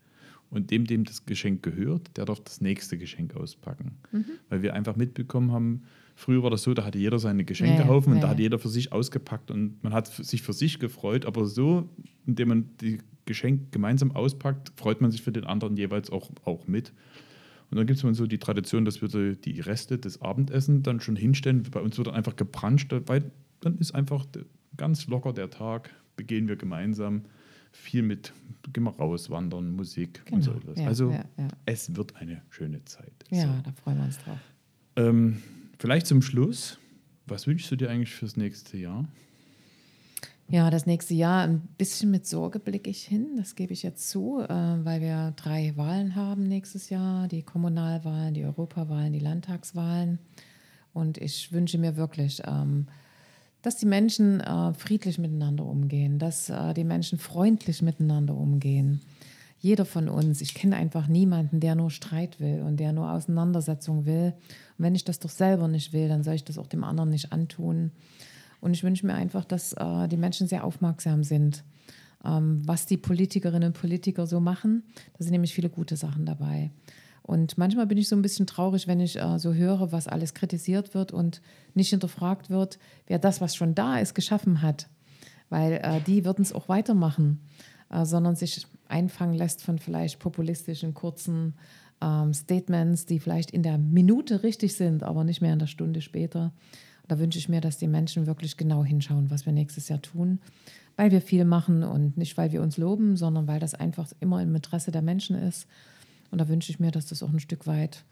Und dem, dem das Geschenk gehört, der darf das nächste Geschenk auspacken. Mhm. Weil wir einfach mitbekommen haben, früher war das so, da hatte jeder seine Geschenkehaufen ja, und da hat jeder für sich ausgepackt und man hat sich für sich gefreut, aber so, indem man die Geschenke gemeinsam auspackt, freut man sich für den anderen jeweils auch, auch mit. Und dann gibt es so die Tradition, dass wir die Reste des Abendessens dann schon hinstellen. Bei uns wird dann einfach gebranscht, weil dann ist einfach ganz locker der Tag begehen wir gemeinsam viel mit, gehen wir raus, wandern, Musik genau. und so etwas. Ja, also ja, ja. es wird eine schöne Zeit. Ja, so. da freuen wir uns drauf. Ähm, vielleicht zum Schluss, was wünschst du dir eigentlich fürs nächste Jahr? Ja, das nächste Jahr ein bisschen mit Sorge blicke ich hin, das gebe ich jetzt zu, äh, weil wir drei Wahlen haben nächstes Jahr, die Kommunalwahlen, die Europawahlen, die Landtagswahlen. Und ich wünsche mir wirklich, ähm, dass die Menschen äh, friedlich miteinander umgehen, dass äh, die Menschen freundlich miteinander umgehen. Jeder von uns, ich kenne einfach niemanden, der nur Streit will und der nur Auseinandersetzung will. Und wenn ich das doch selber nicht will, dann soll ich das auch dem anderen nicht antun. Und ich wünsche mir einfach, dass äh, die Menschen sehr aufmerksam sind, ähm, was die Politikerinnen und Politiker so machen. Da sind nämlich viele gute Sachen dabei. Und manchmal bin ich so ein bisschen traurig, wenn ich äh, so höre, was alles kritisiert wird und nicht hinterfragt wird, wer das, was schon da ist, geschaffen hat. Weil äh, die würden es auch weitermachen, äh, sondern sich einfangen lässt von vielleicht populistischen, kurzen ähm, Statements, die vielleicht in der Minute richtig sind, aber nicht mehr in der Stunde später. Da wünsche ich mir, dass die Menschen wirklich genau hinschauen, was wir nächstes Jahr tun, weil wir viel machen und nicht, weil wir uns loben, sondern weil das einfach immer im Interesse der Menschen ist und da wünsche ich mir, dass das auch ein Stück weit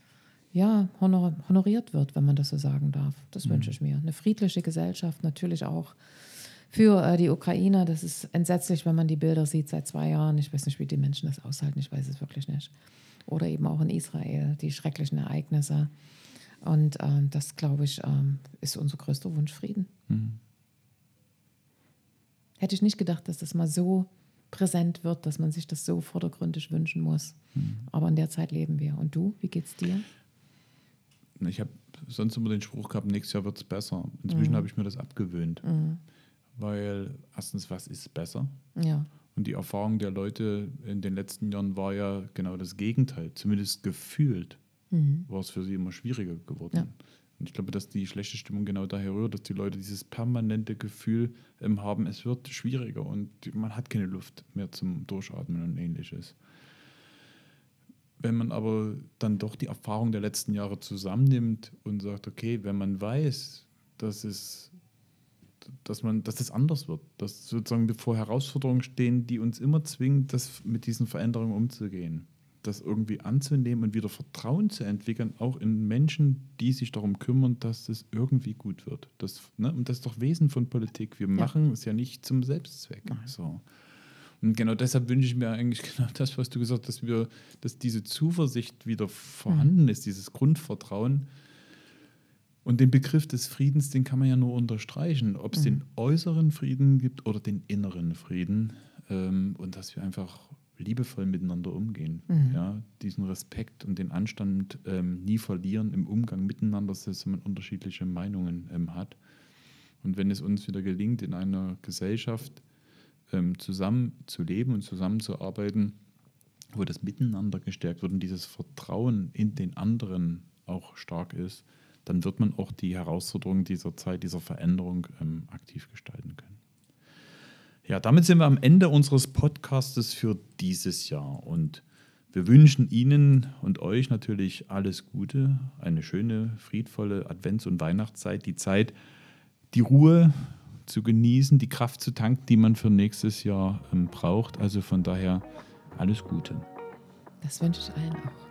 ja, honor honoriert wird, wenn man das so sagen darf. Das mhm. wünsche ich mir. Eine friedliche Gesellschaft natürlich auch für äh, die Ukrainer. Das ist entsetzlich, wenn man die Bilder sieht seit zwei Jahren. Ich weiß nicht, wie die Menschen das aushalten. Ich weiß es wirklich nicht. Oder eben auch in Israel, die schrecklichen Ereignisse. Und ähm, das, glaube ich, ähm, ist unser größter Wunsch, Frieden. Mhm. Hätte ich nicht gedacht, dass das mal so präsent wird, dass man sich das so vordergründig wünschen muss. Mhm. Aber in der Zeit leben wir. Und du, wie geht's dir? Ich habe sonst immer den Spruch gehabt, nächstes Jahr wird es besser. Inzwischen mhm. habe ich mir das abgewöhnt. Mhm. Weil erstens, was ist besser? Ja. Und die Erfahrung der Leute in den letzten Jahren war ja genau das Gegenteil. Zumindest gefühlt mhm. war es für sie immer schwieriger geworden. Ja. Und ich glaube, dass die schlechte Stimmung genau daher rührt, dass die Leute dieses permanente Gefühl ähm, haben, es wird schwieriger und man hat keine Luft mehr zum Durchatmen und ähnliches. Wenn man aber dann doch die Erfahrung der letzten Jahre zusammennimmt und sagt, okay, wenn man weiß, dass es dass man, dass das anders wird, dass sozusagen bevor Herausforderungen stehen, die uns immer zwingen, das mit diesen Veränderungen umzugehen. Das irgendwie anzunehmen und wieder Vertrauen zu entwickeln, auch in Menschen, die sich darum kümmern, dass es irgendwie gut wird. Das, ne, und das ist doch Wesen von Politik. Wir ja. machen es ja nicht zum Selbstzweck. So. Und genau deshalb wünsche ich mir eigentlich (laughs) genau das, was du gesagt hast, dass wir, dass diese Zuversicht wieder vorhanden mhm. ist, dieses Grundvertrauen. Und den Begriff des Friedens, den kann man ja nur unterstreichen, ob es mhm. den äußeren Frieden gibt oder den inneren Frieden. Ähm, und dass wir einfach liebevoll miteinander umgehen. Mhm. Ja, diesen Respekt und den Anstand ähm, nie verlieren im Umgang miteinander, dass man unterschiedliche Meinungen ähm, hat. Und wenn es uns wieder gelingt, in einer Gesellschaft ähm, zusammen zu leben und zusammenzuarbeiten, wo das Miteinander gestärkt wird und dieses Vertrauen in den anderen auch stark ist, dann wird man auch die Herausforderungen dieser Zeit, dieser Veränderung ähm, aktiv gestalten können. Ja, damit sind wir am Ende unseres Podcastes für dieses Jahr und wir wünschen Ihnen und euch natürlich alles Gute, eine schöne, friedvolle Advents- und Weihnachtszeit, die Zeit, die Ruhe zu genießen, die Kraft zu tanken, die man für nächstes Jahr ähm, braucht. Also von daher alles Gute. Das wünsche ich allen auch.